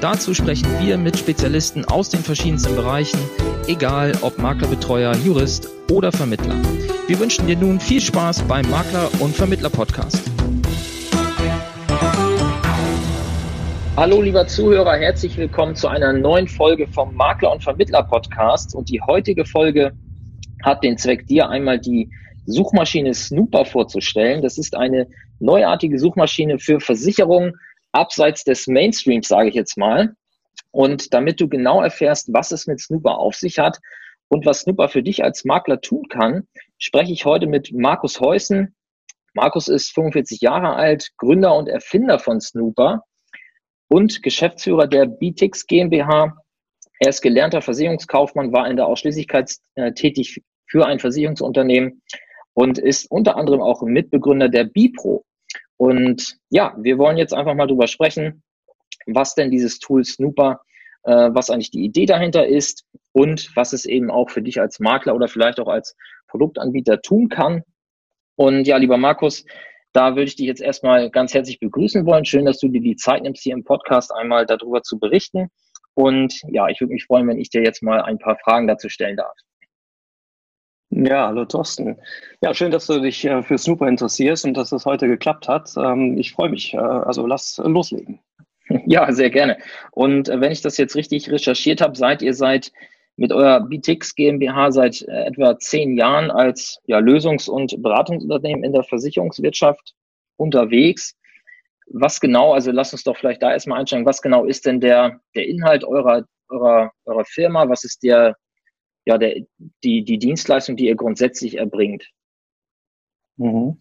Dazu sprechen wir mit Spezialisten aus den verschiedensten Bereichen, egal ob Maklerbetreuer, Jurist oder Vermittler. Wir wünschen dir nun viel Spaß beim Makler- und Vermittler-Podcast. Hallo lieber Zuhörer, herzlich willkommen zu einer neuen Folge vom Makler- und Vermittler-Podcast. Und die heutige Folge hat den Zweck, dir einmal die Suchmaschine Snooper vorzustellen. Das ist eine neuartige Suchmaschine für Versicherungen, abseits des Mainstreams, sage ich jetzt mal. Und damit du genau erfährst, was es mit Snooper auf sich hat und was Snooper für dich als Makler tun kann, spreche ich heute mit Markus Heusen. Markus ist 45 Jahre alt, Gründer und Erfinder von Snooper und Geschäftsführer der BTX GmbH. Er ist gelernter Versicherungskaufmann, war in der Ausschließlichkeit äh, tätig für ein Versicherungsunternehmen und ist unter anderem auch Mitbegründer der Bipro. Und ja, wir wollen jetzt einfach mal drüber sprechen, was denn dieses Tool Snooper, äh, was eigentlich die Idee dahinter ist und was es eben auch für dich als Makler oder vielleicht auch als Produktanbieter tun kann. Und ja, lieber Markus, da würde ich dich jetzt erstmal ganz herzlich begrüßen wollen. Schön, dass du dir die Zeit nimmst, hier im Podcast einmal darüber zu berichten. Und ja, ich würde mich freuen, wenn ich dir jetzt mal ein paar Fragen dazu stellen darf. Ja, hallo Thorsten. Ja, schön, dass du dich äh, für Snooper interessierst und dass das heute geklappt hat. Ähm, ich freue mich. Äh, also lass loslegen. Ja, sehr gerne. Und äh, wenn ich das jetzt richtig recherchiert habe, seid ihr seit mit eurer BTX GmbH seit etwa zehn Jahren als ja, Lösungs- und Beratungsunternehmen in der Versicherungswirtschaft unterwegs. Was genau, also lass uns doch vielleicht da erstmal einsteigen, was genau ist denn der, der Inhalt eurer, eurer, eurer Firma? Was ist der, ja, der, die, die Dienstleistung, die ihr grundsätzlich erbringt? Mhm.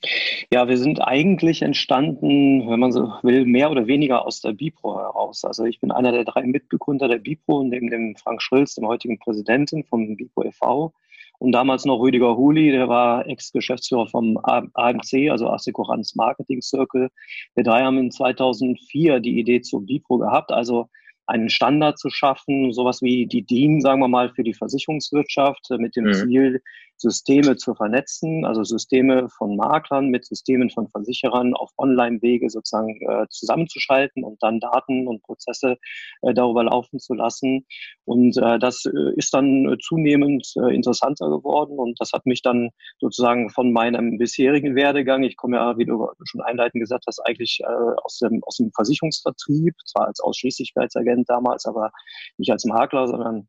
Ja, wir sind eigentlich entstanden, wenn man so will, mehr oder weniger aus der Bipro heraus. Also ich bin einer der drei Mitbegründer der Bipro, neben dem Frank Schrilz, dem heutigen Präsidenten vom Bipro e.V. Und damals noch Rüdiger Huli, der war Ex-Geschäftsführer vom AMC, also Assekuranz Marketing Circle. Wir drei haben in 2004 die Idee zur Bipro gehabt, also einen Standard zu schaffen, sowas wie die DIN, sagen wir mal, für die Versicherungswirtschaft mit dem mhm. Ziel, Systeme zu vernetzen, also Systeme von Maklern mit Systemen von Versicherern auf Online-Wege sozusagen äh, zusammenzuschalten und dann Daten und Prozesse äh, darüber laufen zu lassen. Und äh, das äh, ist dann zunehmend äh, interessanter geworden und das hat mich dann sozusagen von meinem bisherigen Werdegang, ich komme ja, wie du schon einleitend gesagt hast, eigentlich äh, aus, dem, aus dem Versicherungsvertrieb, zwar als Ausschließlichkeitsagent damals, aber nicht als Makler, sondern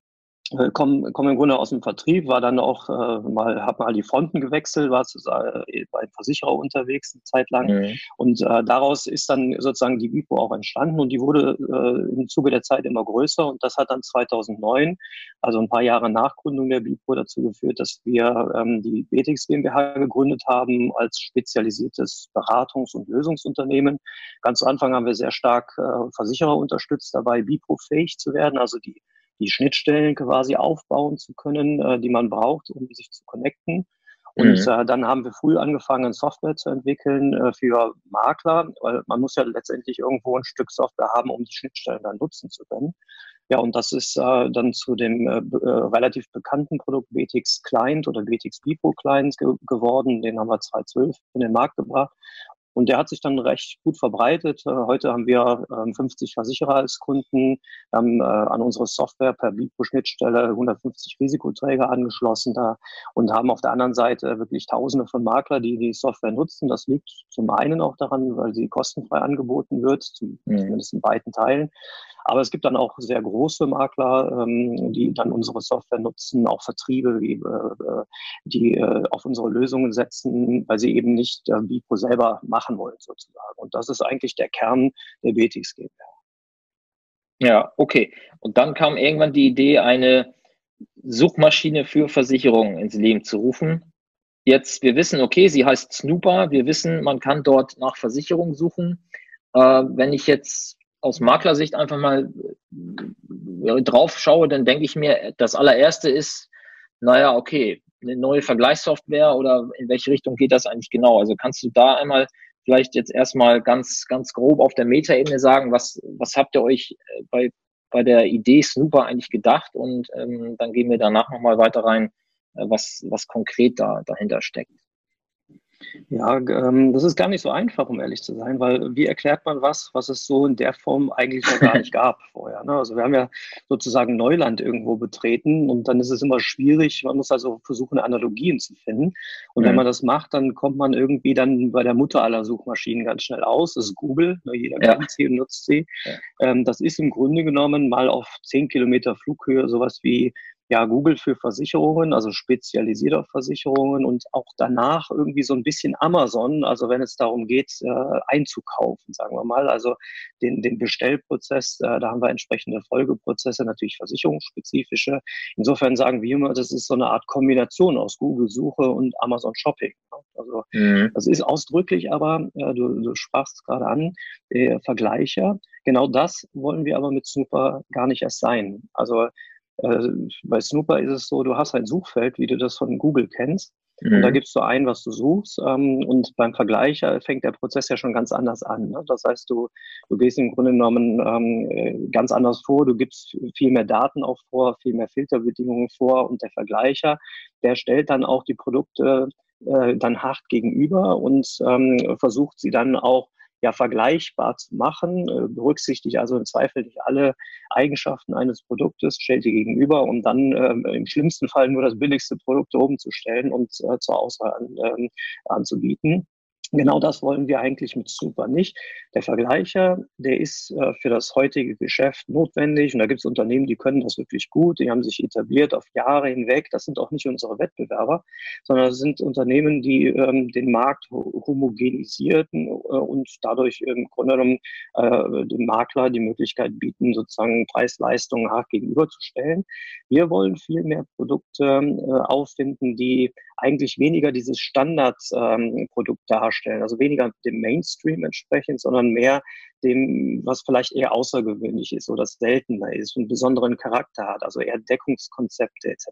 komme komm im Grunde aus dem Vertrieb, war dann auch äh, mal, habe mal die Fronten gewechselt, war zu, äh, bei Versicherer unterwegs eine Zeit lang. Mhm. Und äh, daraus ist dann sozusagen die Vipo auch entstanden und die wurde äh, im Zuge der Zeit immer größer und das hat dann 2009, also ein paar Jahre nach Gründung der Vipo, dazu geführt, dass wir ähm, die BTX GmbH gegründet haben als spezialisiertes Beratungs- und Lösungsunternehmen. Ganz zu Anfang haben wir sehr stark äh, Versicherer unterstützt, dabei Bipro fähig zu werden, also die die Schnittstellen quasi aufbauen zu können, äh, die man braucht, um sich zu connecten. Und mhm. äh, dann haben wir früh angefangen, Software zu entwickeln äh, für Makler, weil man muss ja letztendlich irgendwo ein Stück Software haben, um die Schnittstellen dann nutzen zu können. Ja, und das ist äh, dann zu dem äh, äh relativ bekannten Produkt BTX Client oder BTX Bipro Client ge geworden. Den haben wir 2012 in den Markt gebracht. Und der hat sich dann recht gut verbreitet. Äh, heute haben wir 50 ähm, Versicherer als Kunden, haben äh, an unsere Software per Bipro-Schnittstelle 150 Risikoträger angeschlossen da und haben auf der anderen Seite wirklich Tausende von Makler, die die Software nutzen. Das liegt zum einen auch daran, weil sie kostenfrei angeboten wird, mhm. zumindest in beiden Teilen. Aber es gibt dann auch sehr große Makler, ähm, die dann unsere Software nutzen, auch Vertriebe, die, äh, die äh, auf unsere Lösungen setzen, weil sie eben nicht äh, Bipro selber machen wollen sozusagen. Und das ist eigentlich der Kern der BTX GmbH. Ja, okay. Und dann kam irgendwann die Idee, eine Suchmaschine für Versicherungen ins Leben zu rufen. Jetzt, wir wissen, okay, sie heißt Snooper. Wir wissen, man kann dort nach Versicherungen suchen. Äh, wenn ich jetzt aus Maklersicht einfach mal ja, drauf schaue, dann denke ich mir, das allererste ist, naja, okay, eine neue Vergleichssoftware oder in welche Richtung geht das eigentlich genau? Also kannst du da einmal vielleicht jetzt erstmal ganz, ganz grob auf der Metaebene sagen, was, was habt ihr euch äh, bei, bei der Idee Snooper eigentlich gedacht? Und ähm, dann gehen wir danach nochmal weiter rein, äh, was, was konkret da dahinter steckt. Ja, ähm, das ist gar nicht so einfach, um ehrlich zu sein, weil wie erklärt man was, was es so in der Form eigentlich noch gar nicht gab vorher? Ne? Also wir haben ja sozusagen Neuland irgendwo betreten und dann ist es immer schwierig. Man muss also versuchen, Analogien zu finden. Und mhm. wenn man das macht, dann kommt man irgendwie dann bei der Mutter aller Suchmaschinen ganz schnell aus. Das ist Google. Ne? Jeder ja. kennt sie und nutzt sie. Ja. Ähm, das ist im Grunde genommen mal auf zehn Kilometer Flughöhe sowas wie ja, Google für Versicherungen, also spezialisiert auf Versicherungen und auch danach irgendwie so ein bisschen Amazon, also wenn es darum geht, äh, einzukaufen, sagen wir mal, also den, den Bestellprozess, äh, da haben wir entsprechende Folgeprozesse, natürlich versicherungsspezifische. Insofern sagen wir immer, das ist so eine Art Kombination aus Google-Suche und Amazon Shopping. Ne? Also mhm. das ist ausdrücklich aber, äh, du, du sprachst es gerade an, äh, Vergleicher. Genau das wollen wir aber mit Snooper gar nicht erst sein. Also äh, bei Snooper ist es so, du hast ein Suchfeld, wie du das von Google kennst. Mhm. Und da mhm. gibst du ein, was du suchst. Ähm, und beim Vergleicher fängt der Prozess ja schon ganz anders an. Ne? Das heißt, du, du gehst im Grunde genommen ähm, äh, ganz anders vor. Du gibst viel mehr Daten auch vor, viel mehr Filterbedingungen vor. Und der Vergleicher, der stellt dann auch die Produkte äh, dann hart gegenüber und ähm, versucht sie dann auch ja vergleichbar zu machen, äh, berücksichtigt also im Zweifel nicht alle Eigenschaften eines Produktes, stellt die gegenüber, um dann äh, im schlimmsten Fall nur das billigste Produkt oben zu stellen und äh, zur Auswahl an, äh, anzubieten. Genau das wollen wir eigentlich mit Super nicht. Der Vergleicher, der ist äh, für das heutige Geschäft notwendig und da gibt es Unternehmen, die können das wirklich gut, die haben sich etabliert auf Jahre hinweg. Das sind auch nicht unsere Wettbewerber, sondern das sind Unternehmen, die ähm, den Markt homogenisierten äh, und dadurch im Grunde genommen äh, dem Makler die Möglichkeit bieten, sozusagen Preis-Leistung hart gegenüberzustellen. Wir wollen viel mehr Produkte äh, auffinden, die eigentlich weniger dieses Standardprodukt ähm, darstellen, also weniger dem Mainstream entsprechend, sondern mehr dem, was vielleicht eher außergewöhnlich ist oder seltener ist, einen besonderen Charakter hat, also eher Deckungskonzepte etc.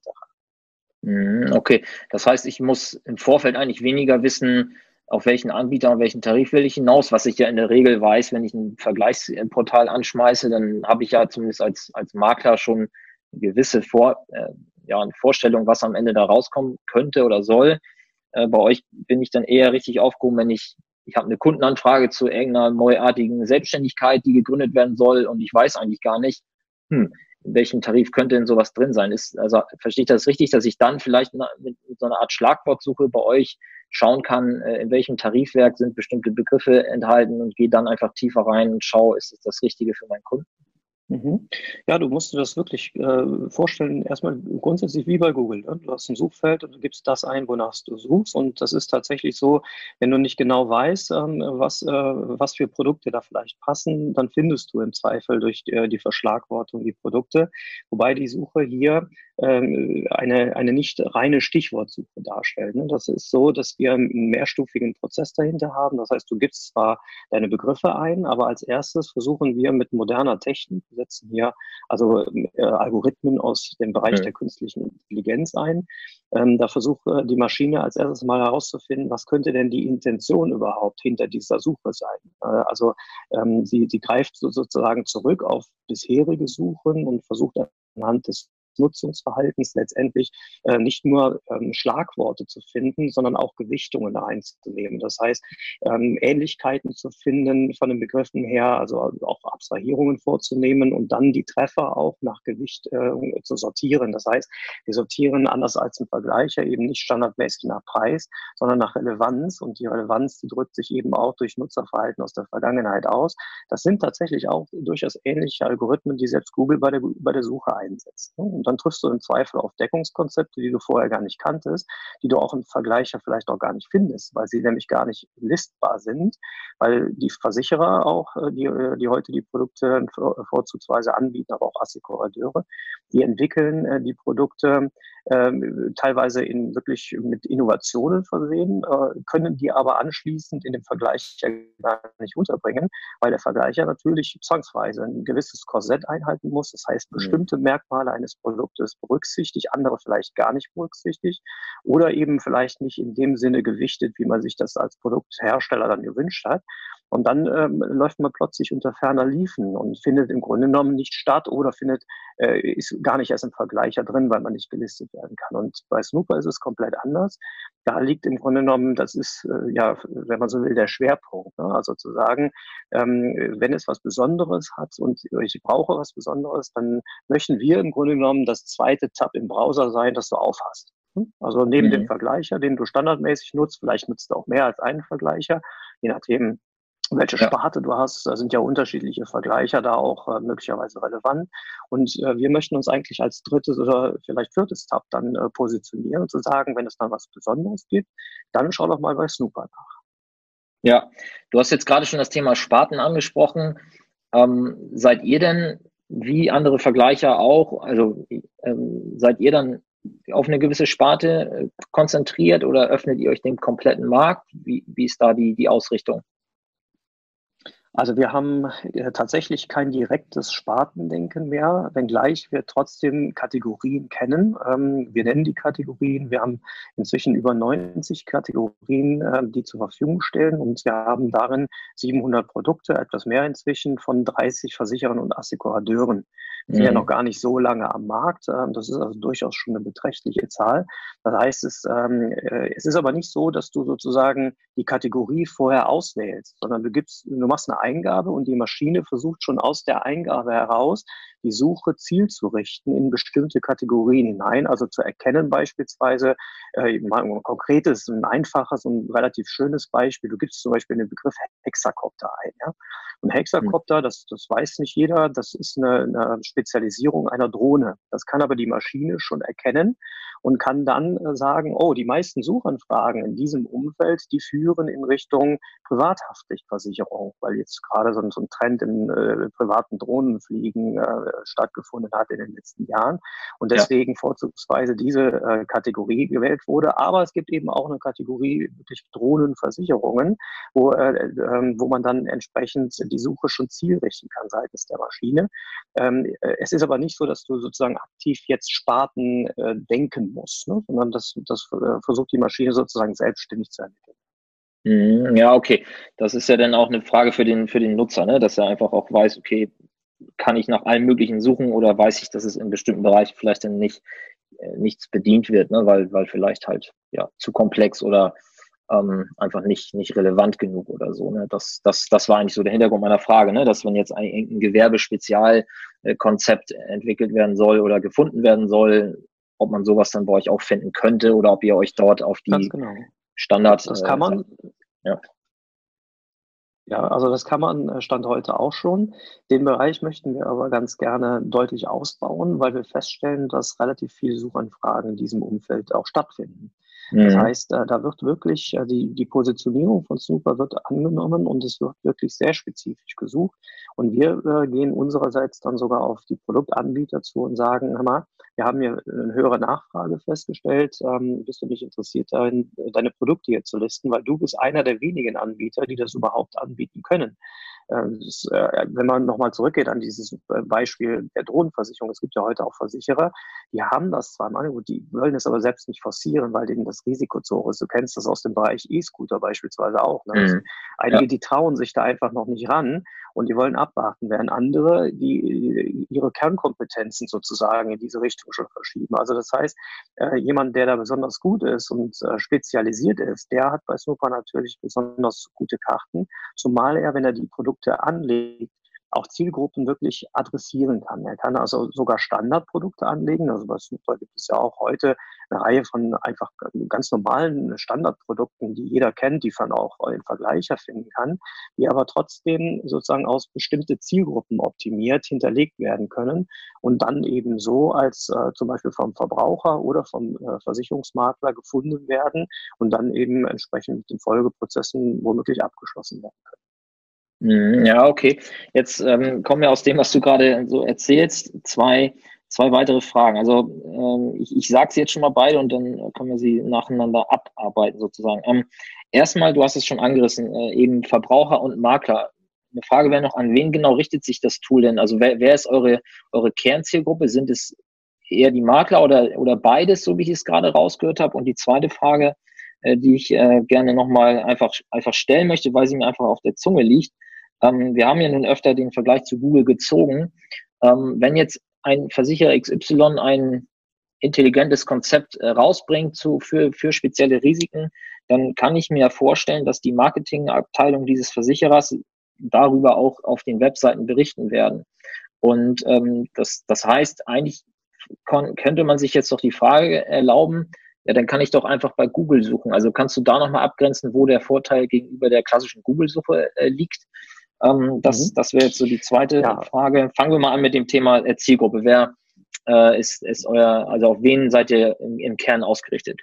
Mhm, okay, das heißt, ich muss im Vorfeld eigentlich weniger wissen, auf welchen Anbieter und welchen Tarif will ich hinaus, was ich ja in der Regel weiß, wenn ich ein Vergleichsportal anschmeiße, dann habe ich ja zumindest als, als Makler schon eine gewisse Vor, äh, ja, eine Vorstellung, was am Ende da rauskommen könnte oder soll. Äh, bei euch bin ich dann eher richtig aufgehoben, wenn ich, ich habe eine Kundenanfrage zu irgendeiner neuartigen Selbstständigkeit, die gegründet werden soll und ich weiß eigentlich gar nicht, hm, in welchem Tarif könnte denn sowas drin sein? Ist, also verstehe ich das richtig, dass ich dann vielleicht mit, so einer Art Schlagwortsuche bei euch schauen kann, äh, in welchem Tarifwerk sind bestimmte Begriffe enthalten und gehe dann einfach tiefer rein und schaue, ist es das Richtige für meinen Kunden? Mhm. Ja, du musst dir das wirklich äh, vorstellen, erstmal grundsätzlich wie bei Google. Ne? Du hast ein Suchfeld und du gibst das ein, wonach du suchst. Und das ist tatsächlich so, wenn du nicht genau weißt, ähm, was, äh, was für Produkte da vielleicht passen, dann findest du im Zweifel durch äh, die Verschlagwortung die Produkte. Wobei die Suche hier eine, eine nicht reine Stichwortsuche darstellt. Ne? Das ist so, dass wir einen mehrstufigen Prozess dahinter haben. Das heißt, du gibst zwar deine Begriffe ein, aber als erstes versuchen wir mit moderner Technik, wir setzen hier also äh, Algorithmen aus dem Bereich mhm. der künstlichen Intelligenz ein. Ähm, da versucht äh, die Maschine als erstes mal herauszufinden, was könnte denn die Intention überhaupt hinter dieser Suche sein. Äh, also ähm, sie, sie greift so sozusagen zurück auf bisherige Suchen und versucht anhand des Nutzungsverhaltens letztendlich äh, nicht nur ähm, Schlagworte zu finden, sondern auch Gewichtungen einzunehmen. Das heißt, ähm, Ähnlichkeiten zu finden von den Begriffen her, also auch Abstrahierungen vorzunehmen und dann die Treffer auch nach Gewicht äh, zu sortieren. Das heißt, wir sortieren anders als ein Vergleicher eben nicht standardmäßig nach Preis, sondern nach Relevanz und die Relevanz, die drückt sich eben auch durch Nutzerverhalten aus der Vergangenheit aus. Das sind tatsächlich auch durchaus ähnliche Algorithmen, die selbst Google bei der, bei der Suche einsetzt. Und dann triffst du im Zweifel auf Deckungskonzepte, die du vorher gar nicht kanntest, die du auch im Vergleicher vielleicht auch gar nicht findest, weil sie nämlich gar nicht listbar sind, weil die Versicherer auch, äh, die, äh, die heute die Produkte vorzugsweise anbieten, aber auch Assekurateure, die entwickeln äh, die Produkte ähm, teilweise in wirklich mit Innovationen versehen, äh, können die aber anschließend in dem Vergleich ja gar nicht unterbringen, weil der Vergleicher natürlich zwangsweise ein gewisses Korsett einhalten muss. Das heißt, mhm. bestimmte Merkmale eines Produktes berücksichtigt, andere vielleicht gar nicht berücksichtigt oder eben vielleicht nicht in dem Sinne gewichtet, wie man sich das als Produkthersteller dann gewünscht hat. Und dann ähm, läuft man plötzlich unter ferner Liefen und findet im Grunde genommen nicht statt oder findet, äh, ist gar nicht erst im Vergleicher drin, weil man nicht gelistet werden kann. Und bei Snooper ist es komplett anders. Da liegt im Grunde genommen, das ist, äh, ja, wenn man so will, der Schwerpunkt. Ne? Also zu sagen, ähm, wenn es was Besonderes hat und ich brauche was Besonderes, dann möchten wir im Grunde genommen das zweite Tab im Browser sein, das du aufhast. Also neben mhm. dem Vergleicher, den du standardmäßig nutzt, vielleicht nutzt du auch mehr als einen Vergleicher, je nachdem, welche ja. Sparte du hast. Da sind ja unterschiedliche Vergleicher da auch äh, möglicherweise relevant. Und äh, wir möchten uns eigentlich als drittes oder vielleicht viertes Tab dann äh, positionieren und zu sagen, wenn es dann was Besonderes gibt, dann schau doch mal bei Snooper nach. Ja, du hast jetzt gerade schon das Thema Sparten angesprochen. Ähm, seid ihr denn, wie andere Vergleicher auch, also ähm, seid ihr dann auf eine gewisse Sparte äh, konzentriert oder öffnet ihr euch den kompletten Markt? Wie, wie ist da die, die Ausrichtung? Also wir haben äh, tatsächlich kein direktes Spartendenken mehr, wenngleich wir trotzdem Kategorien kennen. Ähm, wir nennen die Kategorien. Wir haben inzwischen über 90 Kategorien, äh, die zur Verfügung stellen und wir haben darin 700 Produkte, etwas mehr inzwischen von 30 Versicherern und Assekurateuren. Sind mhm. ja noch gar nicht so lange am Markt. Ähm, das ist also durchaus schon eine beträchtliche Zahl. Das heißt, es, ähm, äh, es ist aber nicht so, dass du sozusagen die Kategorie vorher auswählst, sondern du gibst, du machst eine Eingabe und die Maschine versucht schon aus der Eingabe heraus die Suche zielzurichten in bestimmte Kategorien hinein, also zu erkennen beispielsweise, äh, mal ein konkretes, ein einfaches und relativ schönes Beispiel. Du gibst zum Beispiel den Begriff Hexakopter ein. Ja? Und Hexakopter, das, das weiß nicht jeder, das ist eine, eine Spezialisierung einer Drohne. Das kann aber die Maschine schon erkennen und kann dann äh, sagen, oh, die meisten Suchanfragen in diesem Umfeld, die führen in Richtung Privathaftpflichtversicherung, weil jetzt gerade so, so ein Trend im äh, privaten Drohnenfliegen äh, stattgefunden hat in den letzten Jahren und deswegen ja. vorzugsweise diese äh, Kategorie gewählt wurde. Aber es gibt eben auch eine Kategorie wirklich Drohnenversicherungen, wo, äh, äh, wo man dann entsprechend die Suche schon zielrichten kann seitens der Maschine. Ähm, äh, es ist aber nicht so, dass du sozusagen aktiv jetzt Sparten äh, muss, ne? sondern das, das äh, versucht die Maschine sozusagen selbstständig zu entwickeln. Mhm, ja, okay. Das ist ja dann auch eine Frage für den, für den Nutzer, ne? dass er einfach auch weiß, okay, kann ich nach allem Möglichen suchen oder weiß ich, dass es in bestimmten Bereichen vielleicht dann nicht, äh, nichts bedient wird, ne? weil, weil vielleicht halt ja zu komplex oder ähm, einfach nicht, nicht relevant genug oder so. Ne? Das, das, das war eigentlich so der Hintergrund meiner Frage, ne? dass wenn jetzt ein, ein Gewerbespezialkonzept entwickelt werden soll oder gefunden werden soll, ob man sowas dann bei euch auch finden könnte oder ob ihr euch dort auf die genau. Standard. Das kann man. Äh, ja. Ja, also das kann man äh, Stand heute auch schon. Den Bereich möchten wir aber ganz gerne deutlich ausbauen, weil wir feststellen, dass relativ viele Suchanfragen in diesem Umfeld auch stattfinden. Das mhm. heißt, äh, da wird wirklich äh, die, die Positionierung von Snooper wird angenommen und es wird wirklich sehr spezifisch gesucht. Und wir äh, gehen unsererseits dann sogar auf die Produktanbieter zu und sagen, hör mal, wir haben hier eine höhere Nachfrage festgestellt. Ähm, bist du nicht interessiert darin, deine Produkte hier zu listen, weil du bist einer der wenigen Anbieter, die das überhaupt anbieten können. Ähm, äh, wenn man nochmal zurückgeht an dieses Beispiel der Drohnenversicherung, es gibt ja heute auch Versicherer, die haben das zwar im Angebot, die wollen es aber selbst nicht forcieren, weil denen das Risiko zu hoch ist. Du kennst das aus dem Bereich E-Scooter beispielsweise auch. Ne? Mhm. Einige, ja. die trauen sich da einfach noch nicht ran und die wollen abwarten, während andere, die ihre Kernkompetenzen sozusagen in diese Richtung schon verschieben. Also das heißt, äh, jemand, der da besonders gut ist und spezialisiert ist, der hat bei Snooper natürlich besonders gute Karten, zumal er, wenn er die Produkte anlegt, auch Zielgruppen wirklich adressieren kann. Er kann also sogar Standardprodukte anlegen. Also bei Super gibt es ja auch heute eine Reihe von einfach ganz normalen Standardprodukten, die jeder kennt, die man auch im Vergleicher finden kann, die aber trotzdem sozusagen aus bestimmte Zielgruppen optimiert hinterlegt werden können und dann eben so als äh, zum Beispiel vom Verbraucher oder vom äh, Versicherungsmakler gefunden werden und dann eben entsprechend mit den Folgeprozessen womöglich abgeschlossen werden können. Mhm, ja, okay. Jetzt ähm, kommen wir aus dem, was du gerade so erzählst, zwei zwei weitere Fragen. Also ähm, ich, ich sage es jetzt schon mal beide und dann können wir sie nacheinander abarbeiten sozusagen. Ähm, erstmal, du hast es schon angerissen, äh, eben Verbraucher und Makler. Eine Frage wäre noch, an wen genau richtet sich das Tool denn? Also wer, wer ist eure, eure Kernzielgruppe? Sind es eher die Makler oder, oder beides, so wie ich es gerade rausgehört habe? Und die zweite Frage, äh, die ich äh, gerne nochmal einfach, einfach stellen möchte, weil sie mir einfach auf der Zunge liegt. Ähm, wir haben ja nun öfter den Vergleich zu Google gezogen. Ähm, wenn jetzt ein Versicherer XY ein intelligentes Konzept äh, rausbringt zu, für, für spezielle Risiken, dann kann ich mir vorstellen, dass die Marketingabteilung dieses Versicherers darüber auch auf den Webseiten berichten werden. Und ähm, das, das heißt, eigentlich könnte man sich jetzt doch die Frage erlauben, ja, dann kann ich doch einfach bei Google suchen. Also kannst du da nochmal abgrenzen, wo der Vorteil gegenüber der klassischen Google-Suche äh, liegt? Ähm, das, mhm. das wäre jetzt so die zweite ja. Frage. Fangen wir mal an mit dem Thema Zielgruppe. Wer äh, ist, ist euer, also auf wen seid ihr im, im Kern ausgerichtet?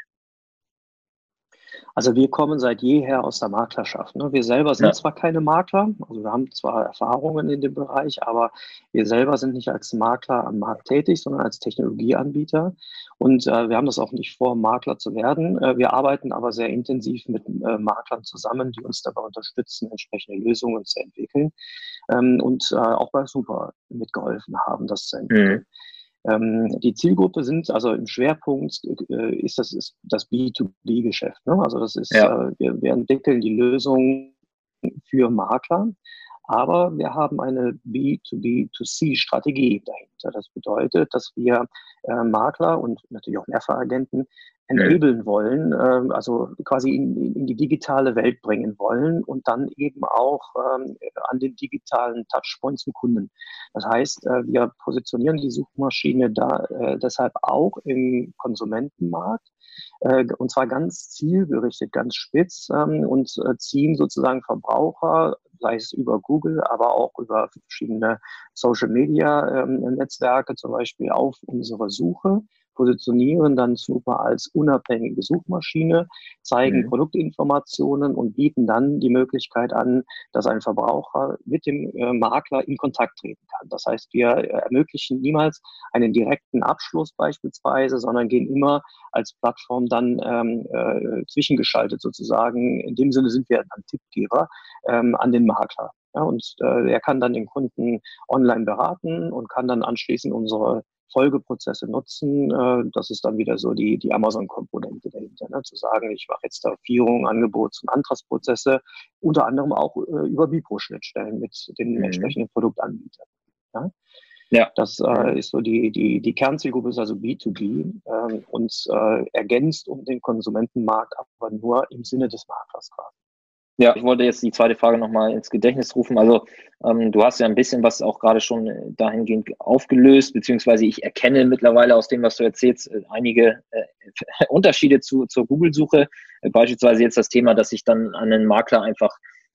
Also wir kommen seit jeher aus der Maklerschaft. Ne? Wir selber sind ja. zwar keine Makler, also wir haben zwar Erfahrungen in dem Bereich, aber wir selber sind nicht als Makler am Markt tätig, sondern als Technologieanbieter. Und äh, wir haben das auch nicht vor, Makler zu werden. Äh, wir arbeiten aber sehr intensiv mit äh, Maklern zusammen, die uns dabei unterstützen, entsprechende Lösungen zu entwickeln ähm, und äh, auch bei Super mitgeholfen haben, das zu entwickeln. Mhm. Ähm, die Zielgruppe sind, also im Schwerpunkt äh, ist das, ist das B2B-Geschäft. Ne? Also das ist, ja. äh, wir, wir entwickeln die Lösung für Makler, aber wir haben eine B2B2C-Strategie dahinter. Das bedeutet, dass wir äh, Makler und natürlich auch Mehrfachagenten enablen wollen, äh, also quasi in, in, die digitale Welt bringen wollen und dann eben auch ähm, an den digitalen Touchpoints zum Kunden. Das heißt, äh, wir positionieren die Suchmaschine da äh, deshalb auch im Konsumentenmarkt äh, und zwar ganz zielgerichtet, ganz spitz ähm, und äh, ziehen sozusagen Verbraucher sei es über Google, aber auch über verschiedene Social Media ähm, Netzwerke zum Beispiel auf unsere Suche positionieren dann Snooper als unabhängige Suchmaschine, zeigen mhm. Produktinformationen und bieten dann die Möglichkeit an, dass ein Verbraucher mit dem äh, Makler in Kontakt treten kann. Das heißt, wir ermöglichen niemals einen direkten Abschluss beispielsweise, sondern gehen immer als Plattform dann ähm, äh, zwischengeschaltet sozusagen. In dem Sinne sind wir dann Tippgeber ähm, an den Makler. Ja, und äh, er kann dann den Kunden online beraten und kann dann anschließend unsere Folgeprozesse nutzen. Äh, das ist dann wieder so die, die Amazon-Komponente dahinter, ne? zu sagen, ich mache jetzt da Vierung, Angebots- und Antragsprozesse, unter anderem auch äh, über Bipro-Schnittstellen mit den mhm. entsprechenden Produktanbietern. Ja? Ja. Das äh, ist so die, die, die Kernzielgruppe ist also B2B ähm, und äh, ergänzt um den Konsumentenmarkt, aber nur im Sinne des Maklers quasi. Ja, ich wollte jetzt die zweite Frage nochmal ins Gedächtnis rufen. Also ähm, du hast ja ein bisschen was auch gerade schon äh, dahingehend aufgelöst, beziehungsweise ich erkenne mittlerweile aus dem, was du erzählst, äh, einige äh, Unterschiede zu, zur Google-Suche. Äh, beispielsweise jetzt das Thema, dass ich dann an einen Makler einfach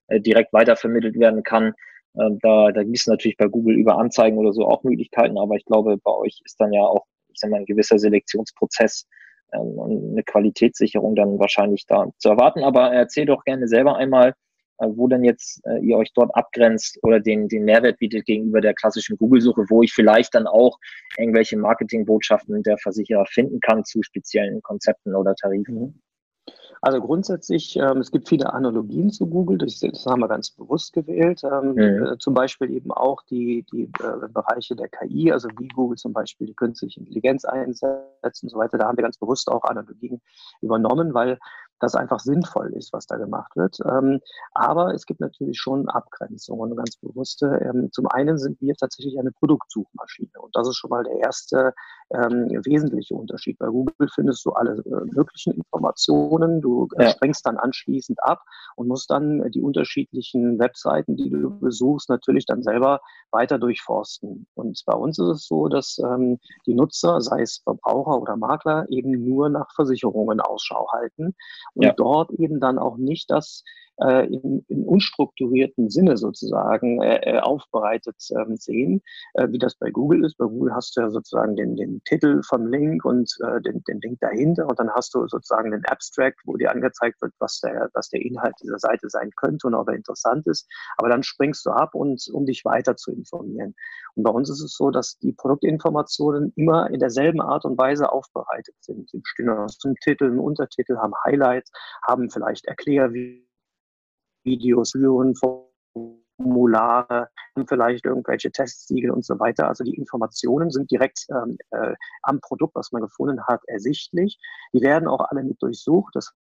äh, direkt weitervermittelt werden kann. Ähm, da da gibt es natürlich bei Google über Anzeigen oder so auch Möglichkeiten, aber ich glaube, bei euch ist dann ja auch, ich sag mal, ein gewisser Selektionsprozess und eine Qualitätssicherung dann wahrscheinlich da zu erwarten. Aber erzähl doch gerne selber einmal, äh, wo denn jetzt äh, ihr euch dort abgrenzt oder den, den Mehrwert bietet gegenüber der klassischen Google-Suche, wo ich vielleicht dann auch irgendwelche Marketingbotschaften der Versicherer finden kann zu speziellen Konzepten oder Tarifen. Also grundsätzlich, ähm, es gibt viele Analogien zu Google, das, das haben wir ganz bewusst gewählt. Ähm, mhm. äh, zum Beispiel eben auch die, die äh, Bereiche der KI, also wie Google zum Beispiel die künstliche Intelligenz einsetzt und so weiter. Da haben wir ganz bewusst auch Analogien übernommen, weil das einfach sinnvoll ist, was da gemacht wird. Ähm, aber es gibt natürlich schon Abgrenzungen, ganz bewusste. Ähm, zum einen sind wir tatsächlich eine Produktsuchmaschine und das ist schon mal der erste ähm, wesentliche Unterschied. Bei Google findest du alle äh, möglichen Informationen, du äh, sprengst dann anschließend ab und musst dann die unterschiedlichen Webseiten, die du besuchst, natürlich dann selber weiter durchforsten. Und bei uns ist es so, dass ähm, die Nutzer, sei es Verbraucher oder Makler, eben nur nach Versicherungen Ausschau halten und ja. dort eben dann auch nicht das äh, in, in unstrukturierten Sinne sozusagen äh, äh aufbereitet ähm, sehen, äh, wie das bei Google ist. Bei Google hast du ja sozusagen den, den Titel vom Link und äh, den, den Link dahinter und dann hast du sozusagen den Abstract, wo dir angezeigt wird, was der, was der Inhalt dieser Seite sein könnte und ob er interessant ist. Aber dann springst du ab und um dich weiter zu informieren. Und bei uns ist es so, dass die Produktinformationen immer in derselben Art und Weise aufbereitet sind. Sie bestehen aus einem Titel, einem Untertitel, haben Highlights, haben vielleicht Erklärvideos, Führen, Formulare, vielleicht irgendwelche Testsiegel und so weiter. Also die Informationen sind direkt ähm, äh, am Produkt, was man gefunden hat, ersichtlich. Die werden auch alle mit durchsucht. Das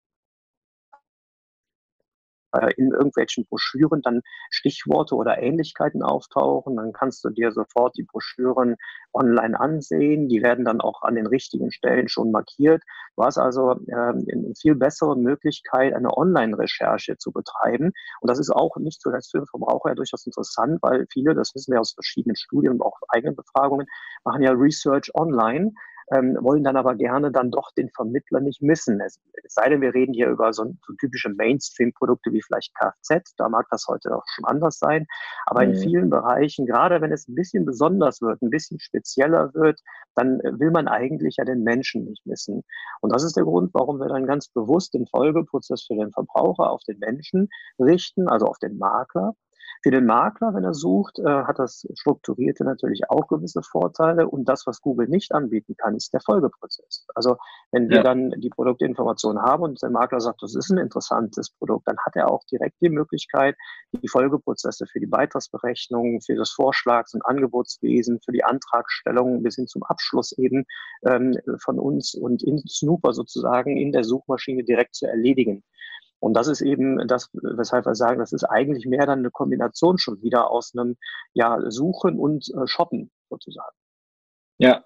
in irgendwelchen Broschüren dann Stichworte oder Ähnlichkeiten auftauchen. Dann kannst du dir sofort die Broschüren online ansehen. Die werden dann auch an den richtigen Stellen schon markiert. Du hast also äh, eine viel bessere Möglichkeit, eine Online-Recherche zu betreiben. Und das ist auch nicht zuletzt für den Verbraucher ja durchaus interessant, weil viele, das wissen wir aus verschiedenen Studien und auch eigenen Befragungen, machen ja Research online ähm, wollen dann aber gerne dann doch den Vermittler nicht missen. Es, es sei denn, wir reden hier über so, so typische Mainstream-Produkte wie vielleicht Kfz, da mag das heute auch schon anders sein, aber mhm. in vielen Bereichen, gerade wenn es ein bisschen besonders wird, ein bisschen spezieller wird, dann will man eigentlich ja den Menschen nicht missen. Und das ist der Grund, warum wir dann ganz bewusst den Folgeprozess für den Verbraucher auf den Menschen richten, also auf den Makler für den Makler, wenn er sucht, äh, hat das Strukturierte natürlich auch gewisse Vorteile. Und das, was Google nicht anbieten kann, ist der Folgeprozess. Also wenn wir ja. dann die Produktinformation haben und der Makler sagt, das ist ein interessantes Produkt, dann hat er auch direkt die Möglichkeit, die Folgeprozesse für die Beitragsberechnung, für das Vorschlags- und Angebotswesen, für die Antragstellung bis hin zum Abschluss eben ähm, von uns und in Snooper sozusagen in der Suchmaschine direkt zu erledigen. Und das ist eben das, weshalb wir sagen, das ist eigentlich mehr dann eine Kombination schon wieder aus einem ja, Suchen und äh, Shoppen sozusagen. Ja,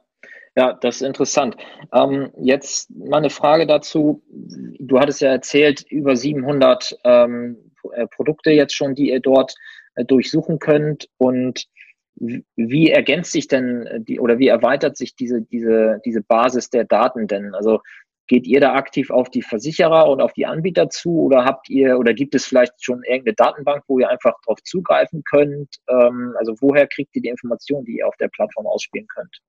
ja, das ist interessant. Ähm, jetzt mal eine Frage dazu. Du hattest ja erzählt, über 700 ähm, äh, Produkte jetzt schon, die ihr dort äh, durchsuchen könnt. Und wie ergänzt sich denn die oder wie erweitert sich diese, diese, diese Basis der Daten denn? Also Geht ihr da aktiv auf die Versicherer und auf die Anbieter zu oder habt ihr oder gibt es vielleicht schon irgendeine Datenbank, wo ihr einfach darauf zugreifen könnt? Ähm, also woher kriegt ihr die Informationen, die ihr auf der Plattform ausspielen könnt?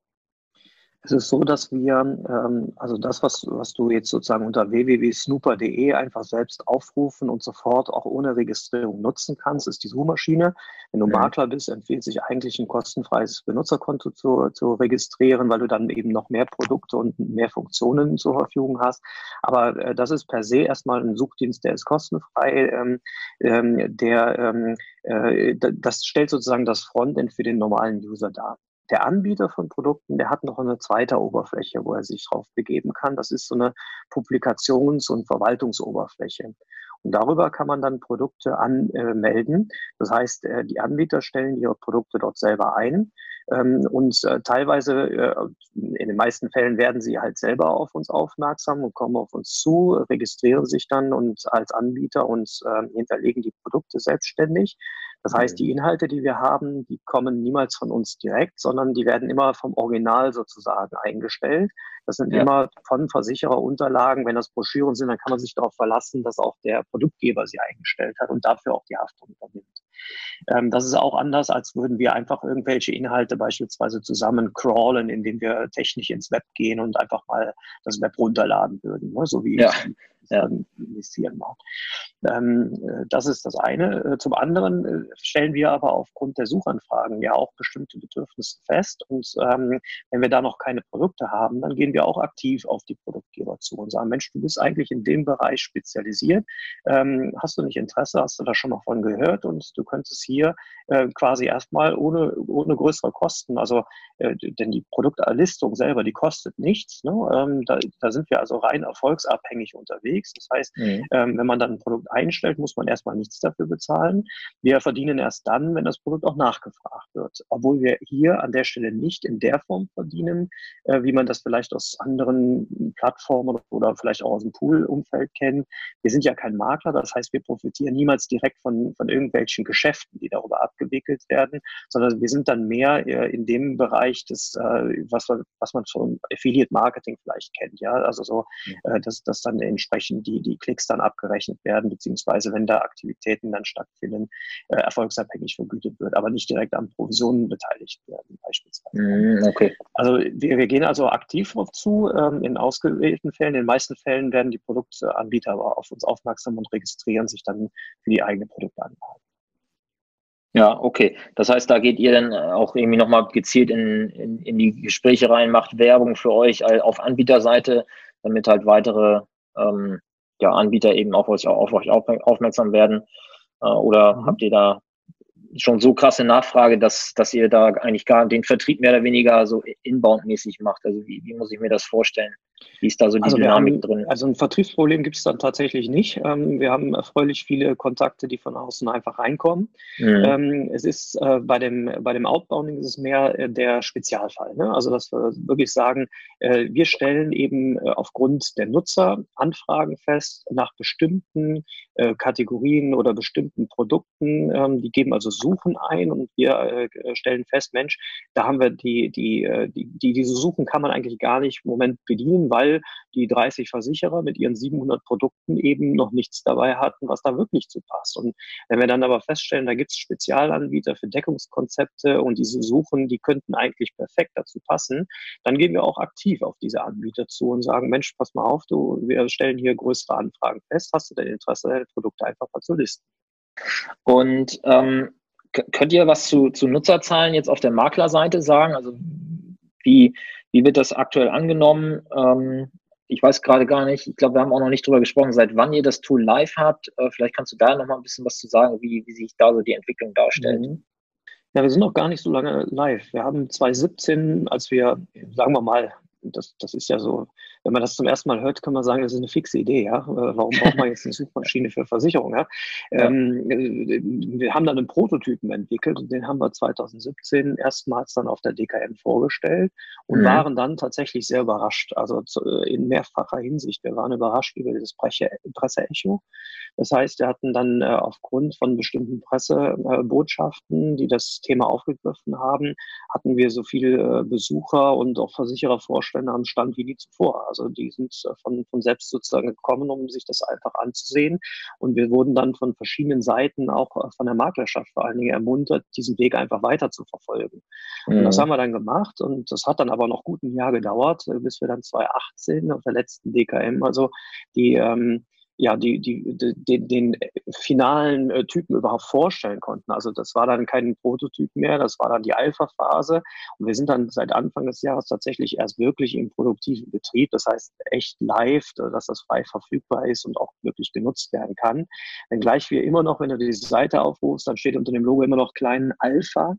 Es ist so, dass wir, ähm, also das, was, was du jetzt sozusagen unter www.snooper.de einfach selbst aufrufen und sofort auch ohne Registrierung nutzen kannst, ist die Suchmaschine. Wenn du mhm. Makler bist, empfiehlt sich eigentlich ein kostenfreies Benutzerkonto zu, zu registrieren, weil du dann eben noch mehr Produkte und mehr Funktionen zur Verfügung hast. Aber äh, das ist per se erstmal ein Suchdienst, der ist kostenfrei, ähm, ähm, der ähm, äh, das stellt sozusagen das Frontend für den normalen User dar. Der Anbieter von Produkten, der hat noch eine zweite Oberfläche, wo er sich drauf begeben kann. Das ist so eine Publikations- und Verwaltungsoberfläche. Und darüber kann man dann Produkte anmelden. Das heißt, äh, die Anbieter stellen ihre Produkte dort selber ein. Ähm, und äh, teilweise, äh, in den meisten Fällen werden sie halt selber auf uns aufmerksam und kommen auf uns zu, registrieren sich dann und als Anbieter und hinterlegen die Produkte selbstständig. Das heißt, die Inhalte, die wir haben, die kommen niemals von uns direkt, sondern die werden immer vom Original sozusagen eingestellt. Das sind ja. immer von Versichererunterlagen. Wenn das Broschüren sind, dann kann man sich darauf verlassen, dass auch der Produktgeber sie eingestellt hat und dafür auch die Haftung übernimmt. Ähm, das ist auch anders, als würden wir einfach irgendwelche Inhalte beispielsweise zusammen crawlen, indem wir technisch ins Web gehen und einfach mal das Web runterladen würden, ne? so wie ja investieren mag. Ähm, äh, das ist das eine. Äh, zum anderen äh, stellen wir aber aufgrund der Suchanfragen ja auch bestimmte Bedürfnisse fest. Und ähm, wenn wir da noch keine Produkte haben, dann gehen wir auch aktiv auf die Produktgeber zu und sagen, Mensch, du bist eigentlich in dem Bereich spezialisiert. Ähm, hast du nicht Interesse? Hast du da schon mal von gehört? Und du könntest hier quasi erstmal ohne, ohne größere Kosten, also denn die Produktlistung selber, die kostet nichts. Ne? Ähm, da, da sind wir also rein erfolgsabhängig unterwegs. Das heißt, mhm. ähm, wenn man dann ein Produkt einstellt, muss man erstmal nichts dafür bezahlen. Wir verdienen erst dann, wenn das Produkt auch nachgefragt wird. Obwohl wir hier an der Stelle nicht in der Form verdienen, äh, wie man das vielleicht aus anderen Plattformen oder vielleicht auch aus dem Pool-Umfeld kennt. Wir sind ja kein Makler, das heißt, wir profitieren niemals direkt von, von irgendwelchen Geschäften, die darüber abgewickelt werden, sondern wir sind dann mehr äh, in dem Bereich des, äh, was, was man vom Affiliate Marketing vielleicht kennt, ja, also so, mhm. äh, dass, dass dann entsprechend entsprechend die, die Klicks dann abgerechnet werden, beziehungsweise wenn da Aktivitäten dann stattfinden, äh, erfolgsabhängig vergütet wird, aber nicht direkt an Provisionen beteiligt werden, beispielsweise. Mm, okay. Also wir, wir gehen also aktiv darauf zu, ähm, in ausgewählten Fällen. In den meisten Fällen werden die Produktanbieter aber auf uns aufmerksam und registrieren sich dann für die eigene Produktanlage. Ja, okay. Das heißt, da geht ihr dann auch irgendwie nochmal gezielt in, in, in die Gespräche rein, macht Werbung für euch auf Anbieterseite, damit halt weitere ähm, ja, Anbieter eben auf euch, auf euch aufmerksam werden. Äh, oder mhm. habt ihr da schon so krasse Nachfrage, dass, dass ihr da eigentlich gar den Vertrieb mehr oder weniger so inbound-mäßig macht? Also wie, wie muss ich mir das vorstellen? Wie ist da so die also Dynamik haben, drin? Also ein Vertriebsproblem gibt es dann tatsächlich nicht. Ähm, wir haben erfreulich viele Kontakte, die von außen einfach reinkommen. Mhm. Ähm, es ist äh, bei dem, bei dem Outbounding ist es mehr äh, der Spezialfall. Ne? Also dass wir wirklich sagen, wir stellen eben äh, aufgrund der Nutzer Anfragen fest nach bestimmten äh, Kategorien oder bestimmten Produkten. Ähm, die geben also Suchen ein und wir äh, stellen fest, Mensch, da haben wir die, die, die, die, diese Suchen kann man eigentlich gar nicht im Moment bedienen, weil die 30 Versicherer mit ihren 700 Produkten eben noch nichts dabei hatten, was da wirklich zu passt. Und wenn wir dann aber feststellen, da gibt es Spezialanbieter für Deckungskonzepte und diese Suchen, die könnten eigentlich perfekt dazu passen, dann gehen wir auch aktiv auf diese Anbieter zu und sagen, Mensch, pass mal auf, du, wir stellen hier größere Anfragen fest, hast du denn Interesse, deine Produkte einfach mal zu listen? Und ähm, könnt ihr was zu, zu Nutzerzahlen jetzt auf der Maklerseite sagen? Also wie, wie wird das aktuell angenommen? Ähm, ich weiß gerade gar nicht, ich glaube, wir haben auch noch nicht drüber gesprochen, seit wann ihr das Tool live habt. Äh, vielleicht kannst du da noch mal ein bisschen was zu sagen, wie, wie sich da so die Entwicklung darstellt. Mhm. Ja, wir sind noch gar nicht so lange live. Wir haben 2017, als wir, sagen wir mal, das, das ist ja so, wenn man das zum ersten Mal hört, kann man sagen, das ist eine fixe Idee, ja. Äh, warum braucht man jetzt eine Suchmaschine für Versicherung? Ja? ja. Ähm, wir haben dann einen Prototypen entwickelt und den haben wir 2017 erstmals dann auf der DKM vorgestellt und mhm. waren dann tatsächlich sehr überrascht, also zu, in mehrfacher Hinsicht. Wir waren überrascht über dieses Presseecho. Das heißt, wir hatten dann äh, aufgrund von bestimmten Pressebotschaften, die das Thema aufgegriffen haben, hatten wir so viele äh, Besucher und auch Versicherervorstände am Stand wie nie zuvor. Also die sind äh, von, von selbst sozusagen gekommen, um sich das einfach anzusehen. Und wir wurden dann von verschiedenen Seiten, auch äh, von der Maklerschaft vor allen Dingen ermuntert, diesen Weg einfach weiter zu verfolgen. Mhm. Und das mhm. haben wir dann gemacht. Und das hat dann aber noch gut ein Jahr gedauert, äh, bis wir dann 2018 auf der letzten DKM, also die ähm, ja, die, die, die, den finalen äh, Typen überhaupt vorstellen konnten. Also das war dann kein Prototyp mehr, das war dann die Alpha-Phase. Und wir sind dann seit Anfang des Jahres tatsächlich erst wirklich im produktiven Betrieb, das heißt echt live, dass das frei verfügbar ist und auch wirklich genutzt werden kann. Denn gleich wir immer noch, wenn du diese Seite aufrufst, dann steht unter dem Logo immer noch kleinen Alpha.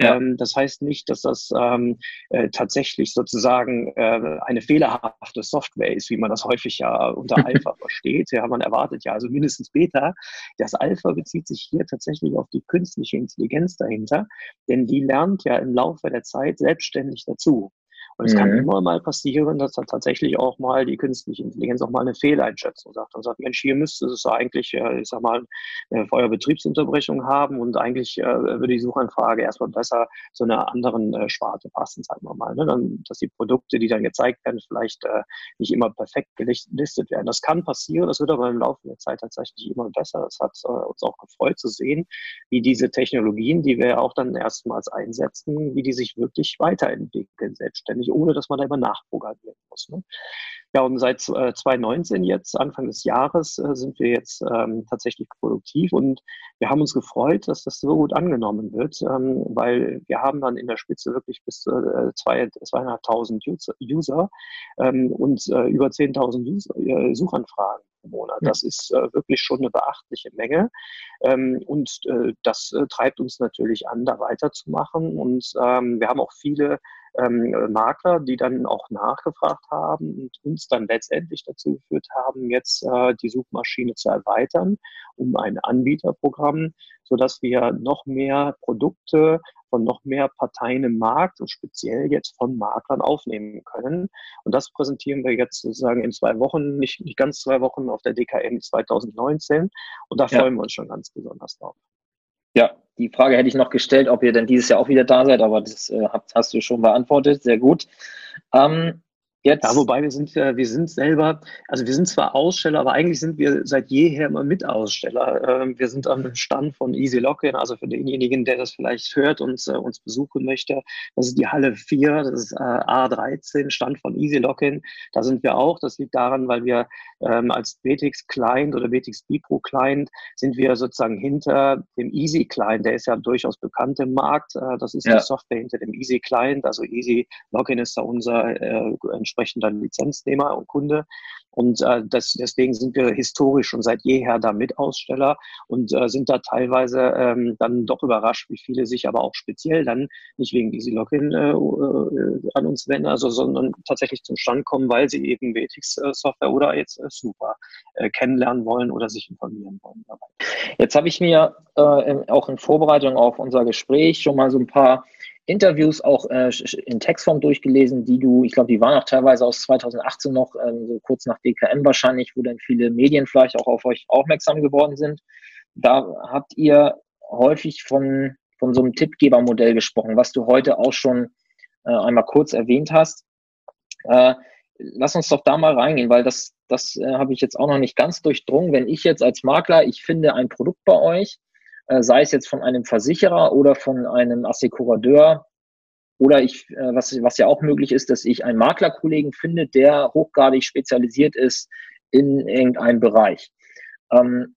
Ja. Ähm, das heißt nicht, dass das ähm, äh, tatsächlich sozusagen äh, eine fehlerhafte Software ist, wie man das häufig ja unter Alpha versteht ja, man erwartet ja also mindestens Beta. Das Alpha bezieht sich hier tatsächlich auf die künstliche Intelligenz dahinter, denn die lernt ja im Laufe der Zeit selbstständig dazu. Und es mhm. kann immer mal passieren, dass da tatsächlich auch mal die künstliche Intelligenz auch mal eine Fehleinschätzung sagt und sagt, Mensch, hier müsste es eigentlich, äh, ich sag mal, eine Feuerbetriebsunterbrechung haben und eigentlich äh, würde die Suchanfrage erstmal besser zu einer anderen äh, Sparte passen, sagen wir mal. Ne? Dann, dass die Produkte, die dann gezeigt werden, vielleicht nicht immer perfekt gelistet werden. Das kann passieren, das wird aber im Laufe der Zeit tatsächlich immer besser. Das hat uns auch gefreut zu sehen, wie diese Technologien, die wir auch dann erstmals einsetzen, wie die sich wirklich weiterentwickeln, selbstständig nicht, ohne dass man da immer nachprogrammieren muss. Ne? Ja, und seit äh, 2019 jetzt, Anfang des Jahres, äh, sind wir jetzt ähm, tatsächlich produktiv und wir haben uns gefreut, dass das so gut angenommen wird, ähm, weil wir haben dann in der Spitze wirklich bis äh, zwei, zweieinhalbtausend User ähm, und äh, über 10.000 äh, Suchanfragen pro Monat. Das ist äh, wirklich schon eine beachtliche Menge. Ähm, und äh, das äh, treibt uns natürlich an, da weiterzumachen. Und ähm, wir haben auch viele ähm, Makler, die dann auch nachgefragt haben und uns dann letztendlich dazu geführt haben, jetzt äh, die Suchmaschine zu erweitern um ein Anbieterprogramm, sodass wir noch mehr Produkte von noch mehr Parteien im Markt und speziell jetzt von Maklern aufnehmen können. Und das präsentieren wir jetzt sozusagen in zwei Wochen, nicht, nicht ganz zwei Wochen auf der DKM 2019. Und da ja. freuen wir uns schon ganz besonders drauf. Ja, die Frage hätte ich noch gestellt, ob ihr denn dieses Jahr auch wieder da seid, aber das äh, hast, du schon beantwortet. Sehr gut. Ähm, Jetzt. Ja, wobei wir sind, äh, wir sind selber, also wir sind zwar Aussteller, aber eigentlich sind wir seit jeher immer Mitaussteller. Ähm, wir sind am Stand von Easy Login, also für denjenigen, der das vielleicht hört und äh, uns besuchen möchte. Das ist die Halle 4, das ist äh, A13, Stand von Easy Login. Da sind wir auch. Das liegt daran, weil wir ähm, als BTX Client oder BTX Bipro Client sind wir sozusagen hinter dem Easy Client. Der ist ja durchaus bekannt im Markt. Das ist ja. die Software hinter dem Easy Client. Also Easy Login ist da unser äh, entsprechender Lizenznehmer und Kunde. Und äh, das, deswegen sind wir historisch schon seit jeher da Mitaussteller und äh, sind da teilweise ähm, dann doch überrascht, wie viele sich aber auch speziell dann nicht wegen Easy Login äh, äh, an uns wenden, also sondern tatsächlich zum Stand kommen, weil sie eben WTX-Software oder jetzt äh, Super äh, kennenlernen wollen oder sich informieren wollen. Dabei. Jetzt habe ich mir äh, auch in Vorbereitung auf unser Gespräch schon mal so ein paar Interviews auch äh, in Textform durchgelesen, die du, ich glaube, die waren auch teilweise aus 2018 noch, ähm, so kurz nach DKM wahrscheinlich, wo dann viele Medien vielleicht auch auf euch aufmerksam geworden sind. Da habt ihr häufig von, von so einem Tippgebermodell gesprochen, was du heute auch schon äh, einmal kurz erwähnt hast. Äh, lass uns doch da mal reingehen, weil das, das äh, habe ich jetzt auch noch nicht ganz durchdrungen. Wenn ich jetzt als Makler, ich finde ein Produkt bei euch, äh, sei es jetzt von einem Versicherer oder von einem Assekurateur. Oder ich, äh, was, was ja auch möglich ist, dass ich einen Maklerkollegen finde, der hochgradig spezialisiert ist in irgendeinem Bereich. Ähm,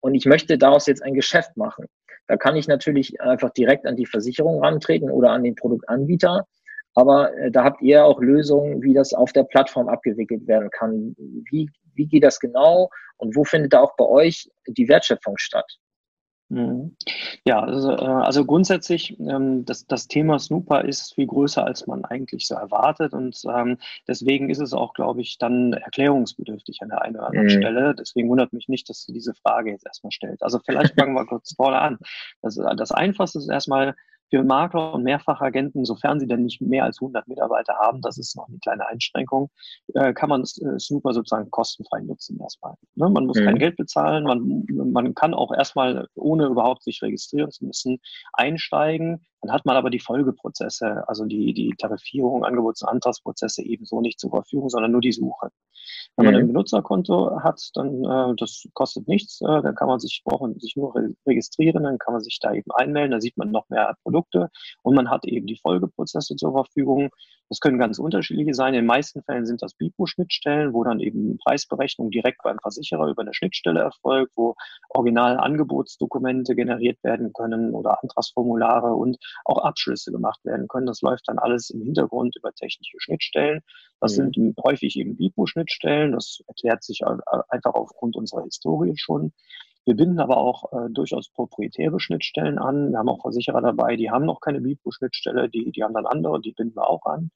und ich möchte daraus jetzt ein Geschäft machen. Da kann ich natürlich einfach direkt an die Versicherung rantreten oder an den Produktanbieter. Aber äh, da habt ihr auch Lösungen, wie das auf der Plattform abgewickelt werden kann. Wie, wie geht das genau und wo findet da auch bei euch die Wertschöpfung statt? Mhm. Ja, also, äh, also grundsätzlich, ähm, das, das Thema Snooper ist viel größer, als man eigentlich so erwartet. Und ähm, deswegen ist es auch, glaube ich, dann erklärungsbedürftig an der einen oder anderen mhm. Stelle. Deswegen wundert mich nicht, dass du diese Frage jetzt erstmal stellst. Also vielleicht fangen wir kurz vorne an. Das, das Einfachste ist erstmal, für Makler und Mehrfachagenten, sofern sie denn nicht mehr als 100 Mitarbeiter haben, das ist noch eine kleine Einschränkung, äh, kann man äh, Snooper sozusagen kostenfrei nutzen erstmal. Ne? Man muss mhm. kein Geld bezahlen, man, man kann auch erstmal, ohne überhaupt sich registrieren zu müssen, einsteigen. Dann hat man aber die Folgeprozesse, also die, die Tarifierung, Angebots- und Antragsprozesse ebenso nicht zur Verfügung, sondern nur die Suche. Wenn man ein mhm. Benutzerkonto hat, dann äh, das kostet nichts, äh, dann kann man sich brauchen sich nur re registrieren, dann kann man sich da eben einmelden, da sieht man noch mehr Produkte und man hat eben die Folgeprozesse zur Verfügung. Das können ganz unterschiedliche sein. In den meisten Fällen sind das BIPO-Schnittstellen, wo dann eben Preisberechnung direkt beim Versicherer über eine Schnittstelle erfolgt, wo originale Angebotsdokumente generiert werden können oder Antragsformulare und auch Abschlüsse gemacht werden können. Das läuft dann alles im Hintergrund über technische Schnittstellen. Das mhm. sind häufig eben BIPO-Schnittstellen. Das erklärt sich einfach aufgrund unserer Historie schon. Wir binden aber auch äh, durchaus proprietäre Schnittstellen an. Wir haben auch Versicherer dabei, die haben noch keine BIPO-Schnittstelle, die, die haben dann andere, die binden wir auch an.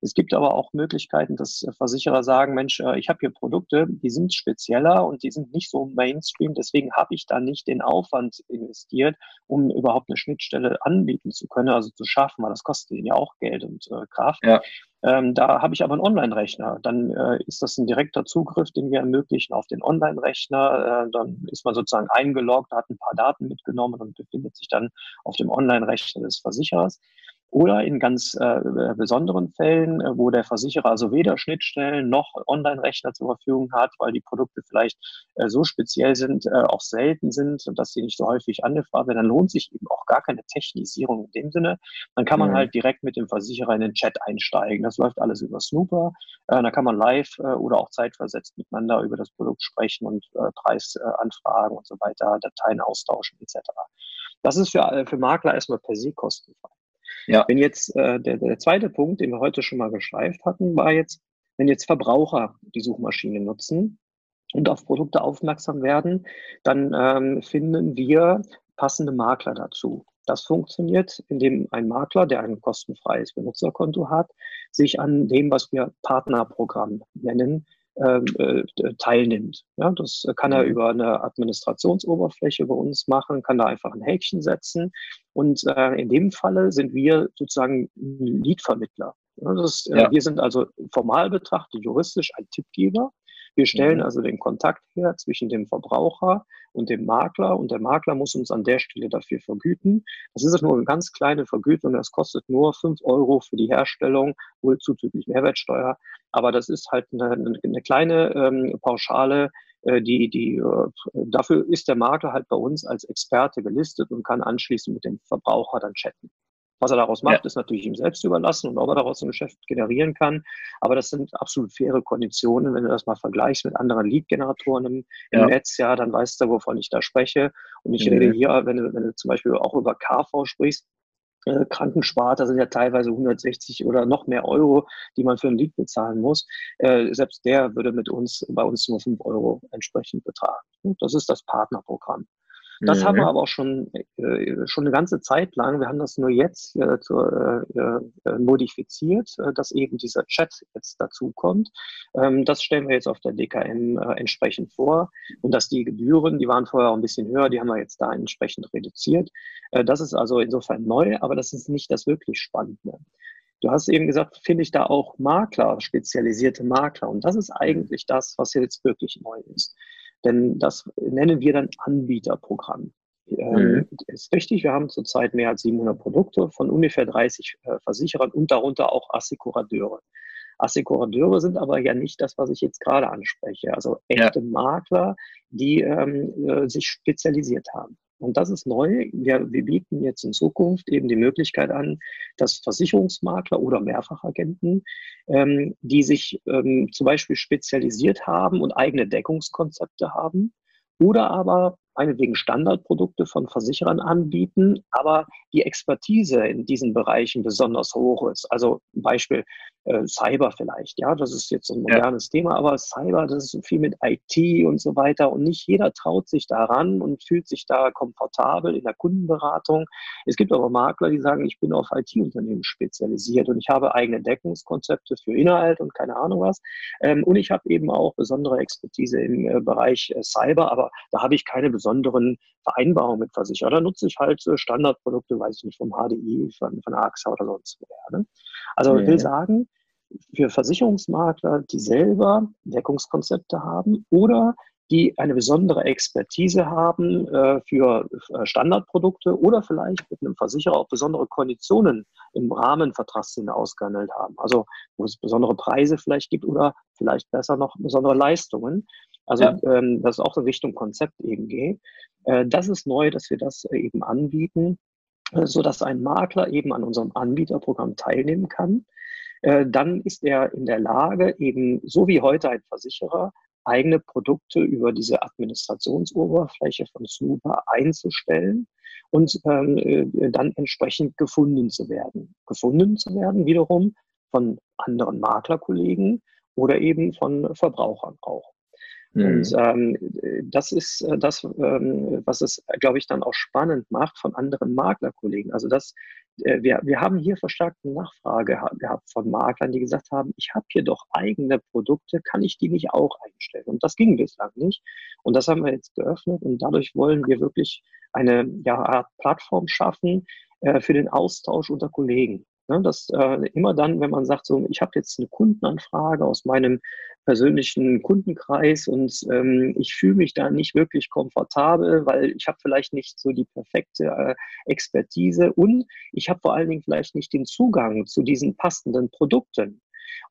Es gibt aber auch Möglichkeiten, dass Versicherer sagen, Mensch, äh, ich habe hier Produkte, die sind spezieller und die sind nicht so Mainstream, deswegen habe ich da nicht den Aufwand investiert, um überhaupt eine Schnittstelle anbieten zu können, also zu schaffen, weil das kostet ihnen ja auch Geld und äh, Kraft. Ja. Ähm, da habe ich aber einen Online-Rechner. Dann äh, ist das ein direkter Zugriff, den wir ermöglichen auf den Online-Rechner. Äh, dann ist man sozusagen eingeloggt, hat ein paar Daten mitgenommen und befindet sich dann auf dem Online-Rechner des Versicherers. Oder in ganz äh, besonderen Fällen, äh, wo der Versicherer also weder Schnittstellen noch Online-Rechner zur Verfügung hat, weil die Produkte vielleicht äh, so speziell sind, äh, auch selten sind und dass sie nicht so häufig angefragt werden, dann lohnt sich eben auch gar keine Technisierung in dem Sinne. Dann kann man mhm. halt direkt mit dem Versicherer in den Chat einsteigen. Das läuft alles über Snooper. Äh, da kann man live äh, oder auch zeitversetzt miteinander über das Produkt sprechen und äh, Preisanfragen äh, und so weiter, Dateien austauschen etc. Das ist für, äh, für Makler erstmal per se kostenfrei. Ja. Wenn jetzt äh, der, der zweite Punkt, den wir heute schon mal gestreift hatten, war jetzt, wenn jetzt Verbraucher die Suchmaschine nutzen und auf Produkte aufmerksam werden, dann ähm, finden wir passende Makler dazu. Das funktioniert, indem ein Makler, der ein kostenfreies Benutzerkonto hat, sich an dem, was wir Partnerprogramm nennen, äh, teilnimmt. Ja, das kann er mhm. über eine Administrationsoberfläche bei uns machen, kann da einfach ein Häkchen setzen. Und äh, in dem Falle sind wir sozusagen Leadvermittler. Ja, das, äh, ja. Wir sind also formal betrachtet juristisch ein Tippgeber. Wir stellen mhm. also den Kontakt her zwischen dem Verbraucher und dem Makler und der Makler muss uns an der Stelle dafür vergüten. Das ist nur eine ganz kleine Vergütung, das kostet nur fünf Euro für die Herstellung, wohl zuzüglich Mehrwertsteuer. Aber das ist halt eine, eine kleine ähm, Pauschale, äh, die, die, äh, dafür ist der Makler halt bei uns als Experte gelistet und kann anschließend mit dem Verbraucher dann chatten. Was er daraus macht, ja. ist natürlich ihm selbst überlassen und ob er daraus ein Geschäft generieren kann. Aber das sind absolut faire Konditionen. Wenn du das mal vergleichst mit anderen Lead-Generatoren im, im ja. Netz, ja, dann weißt du, wovon ich da spreche. Und ich mhm. rede hier, wenn du, wenn du zum Beispiel auch über KV sprichst, äh, Krankensparte sind ja teilweise 160 oder noch mehr Euro, die man für ein Lied bezahlen muss. Äh, selbst der würde mit uns bei uns nur 5 Euro entsprechend betragen. Das ist das Partnerprogramm. Das mhm. haben wir mhm. aber auch schon, äh, schon eine ganze Zeit lang. Wir haben das nur jetzt äh, zu, äh, äh, modifiziert, äh, dass eben dieser Chat jetzt dazu kommt. Ähm, das stellen wir jetzt auf der DKM äh, entsprechend vor. Und dass die Gebühren, die waren vorher auch ein bisschen höher, die haben wir jetzt da entsprechend reduziert. Äh, das ist also insofern neu, aber das ist nicht das wirklich Spannende. Du hast eben gesagt, finde ich da auch Makler, spezialisierte Makler. Und das ist eigentlich das, was jetzt wirklich neu ist. Denn das nennen wir dann Anbieterprogramm. Ähm, mhm. Ist richtig, wir haben zurzeit mehr als 700 Produkte von ungefähr 30 äh, Versicherern und darunter auch Assekurateure. Assekurateure sind aber ja nicht das, was ich jetzt gerade anspreche. Also echte ja. Makler, die ähm, äh, sich spezialisiert haben. Und das ist neu. Wir, wir bieten jetzt in Zukunft eben die Möglichkeit an, dass Versicherungsmakler oder Mehrfachagenten, ähm, die sich ähm, zum Beispiel spezialisiert haben und eigene Deckungskonzepte haben, oder aber meinetwegen Standardprodukte von Versicherern anbieten, aber die Expertise in diesen Bereichen besonders hoch ist. Also Beispiel äh, Cyber vielleicht, ja, das ist jetzt ein modernes ja. Thema, aber Cyber, das ist viel mit IT und so weiter und nicht jeder traut sich daran und fühlt sich da komfortabel in der Kundenberatung. Es gibt aber Makler, die sagen, ich bin auf IT-Unternehmen spezialisiert und ich habe eigene Deckungskonzepte für Inhalt und keine Ahnung was. Ähm, und ich habe eben auch besondere Expertise im äh, Bereich äh, Cyber, aber da habe ich keine besondere besonderen Vereinbarungen mit Versicherer. Da nutze ich halt Standardprodukte, weiß ich nicht, vom HDI, von, von AXA oder sonst woher. Ne? Also ich will sagen, für Versicherungsmakler, die selber Deckungskonzepte haben oder die eine besondere Expertise haben äh, für äh, Standardprodukte oder vielleicht mit einem Versicherer auch besondere Konditionen im Rahmenvertragssinne ausgehandelt haben. Also wo es besondere Preise vielleicht gibt oder vielleicht besser noch besondere Leistungen. Also ja. ähm, das auch in Richtung Konzept eben geht. Äh, das ist neu, dass wir das äh, eben anbieten, äh, so dass ein Makler eben an unserem Anbieterprogramm teilnehmen kann. Äh, dann ist er in der Lage, eben so wie heute ein Versicherer, eigene Produkte über diese Administrationsoberfläche von Snooper einzustellen und ähm, äh, dann entsprechend gefunden zu werden. Gefunden zu werden wiederum von anderen Maklerkollegen oder eben von Verbrauchern auch. Mhm. Und ähm, das ist äh, das, ähm, was es, glaube ich, dann auch spannend macht von anderen Maklerkollegen. Also das, äh, wir, wir haben hier verstärkte Nachfrage gehabt von Maklern, die gesagt haben, ich habe hier doch eigene Produkte, kann ich die nicht auch einstellen? Und das ging bislang nicht. Und das haben wir jetzt geöffnet und dadurch wollen wir wirklich eine ja, Art Plattform schaffen äh, für den Austausch unter Kollegen. Ne, das äh, immer dann, wenn man sagt, so, ich habe jetzt eine Kundenanfrage aus meinem persönlichen Kundenkreis und ähm, ich fühle mich da nicht wirklich komfortabel, weil ich habe vielleicht nicht so die perfekte äh, Expertise und ich habe vor allen Dingen vielleicht nicht den Zugang zu diesen passenden Produkten.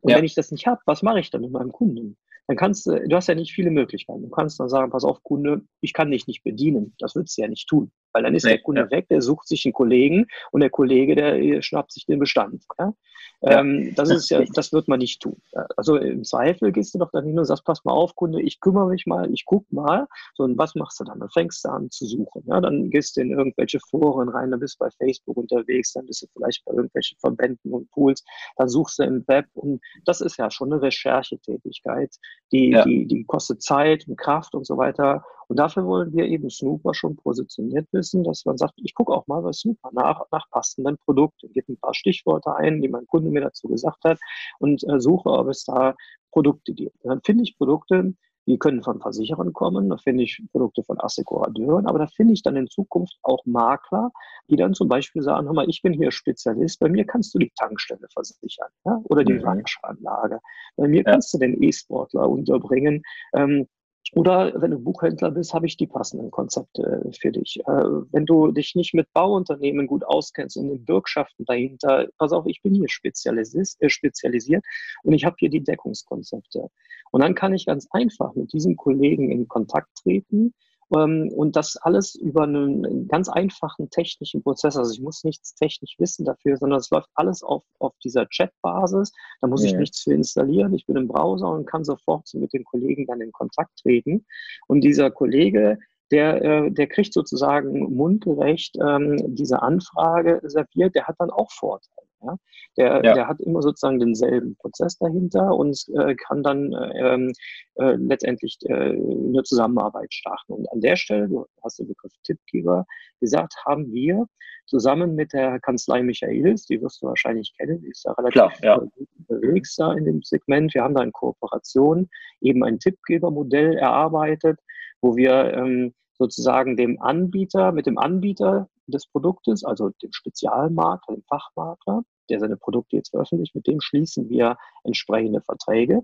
Und ja. wenn ich das nicht habe, was mache ich dann mit meinem Kunden? dann kannst du, du hast ja nicht viele Möglichkeiten. Du kannst dann sagen, pass auf, Kunde, ich kann dich nicht bedienen. Das würdest du ja nicht tun. Weil dann ist nee, der Kunde ja. weg, der sucht sich einen Kollegen und der Kollege, der schnappt sich den Bestand. Ja? Ja. Ähm, das ist ja, das wird man nicht tun. Also im Zweifel gehst du doch dann hin und sagst, pass mal auf, Kunde, ich kümmere mich mal, ich guck mal. So, und was machst du dann? Dann fängst du an zu suchen. Ja? Dann gehst du in irgendwelche Foren rein, dann bist du bei Facebook unterwegs, dann bist du vielleicht bei irgendwelchen Verbänden und Pools, dann suchst du im Web und das ist ja schon eine Recherchetätigkeit, die, die, die kostet Zeit und Kraft und so weiter. Und dafür wollen wir eben Snooper schon positioniert wissen, dass man sagt, ich gucke auch mal bei Snooper nach, nach passenden Produkten, gebe ein paar Stichworte ein, die mein Kunde mir dazu gesagt hat und äh, suche, ob es da Produkte gibt. Und dann finde ich Produkte, die können von Versicherern kommen, da finde ich Produkte von Assekurateuren, aber da finde ich dann in Zukunft auch Makler, die dann zum Beispiel sagen, hör mal, ich bin hier Spezialist, bei mir kannst du die Tankstelle versichern ja? oder die mhm. Waschanlage. Bei mir ja. kannst du den E-Sportler unterbringen. Ähm, Oder wenn du Buchhändler bist, habe ich die passenden Konzepte für dich. Äh, wenn du dich nicht mit Bauunternehmen gut auskennst und den Bürgschaften dahinter, pass auf, ich bin hier äh, spezialisiert und ich habe hier die Deckungskonzepte. Und dann kann ich ganz einfach mit diesem Kollegen in Kontakt treten und das alles über einen ganz einfachen technischen Prozess. Also ich muss nichts technisch wissen dafür, sondern es läuft alles auf, auf dieser Chat-Basis. Da muss ja. ich nichts für installieren. Ich bin im Browser und kann sofort mit den Kollegen dann in Kontakt treten. Und dieser Kollege, der, äh, der kriegt sozusagen mundgerecht ähm, diese Anfrage serviert, der hat dann auch Vorteile. Ja? Der, ja. der hat immer sozusagen denselben Prozess dahinter und äh, kann dann ähm, äh, letztendlich äh, eine Zusammenarbeit starten. Und an der Stelle, du hast den Begriff Tippgeber gesagt, haben wir zusammen mit der Kanzlei Michaelis, die wirst du wahrscheinlich kennen, die ist da relativ Klar, ja. unterwegs da in dem Segment. Wir haben da in Kooperation eben ein Tippgebermodell erarbeitet, wo wir ähm, sozusagen dem Anbieter, mit dem Anbieter des Produktes, also dem Spezialmakler, dem Fachmakler, der seine Produkte jetzt veröffentlicht, mit dem schließen wir entsprechende Verträge.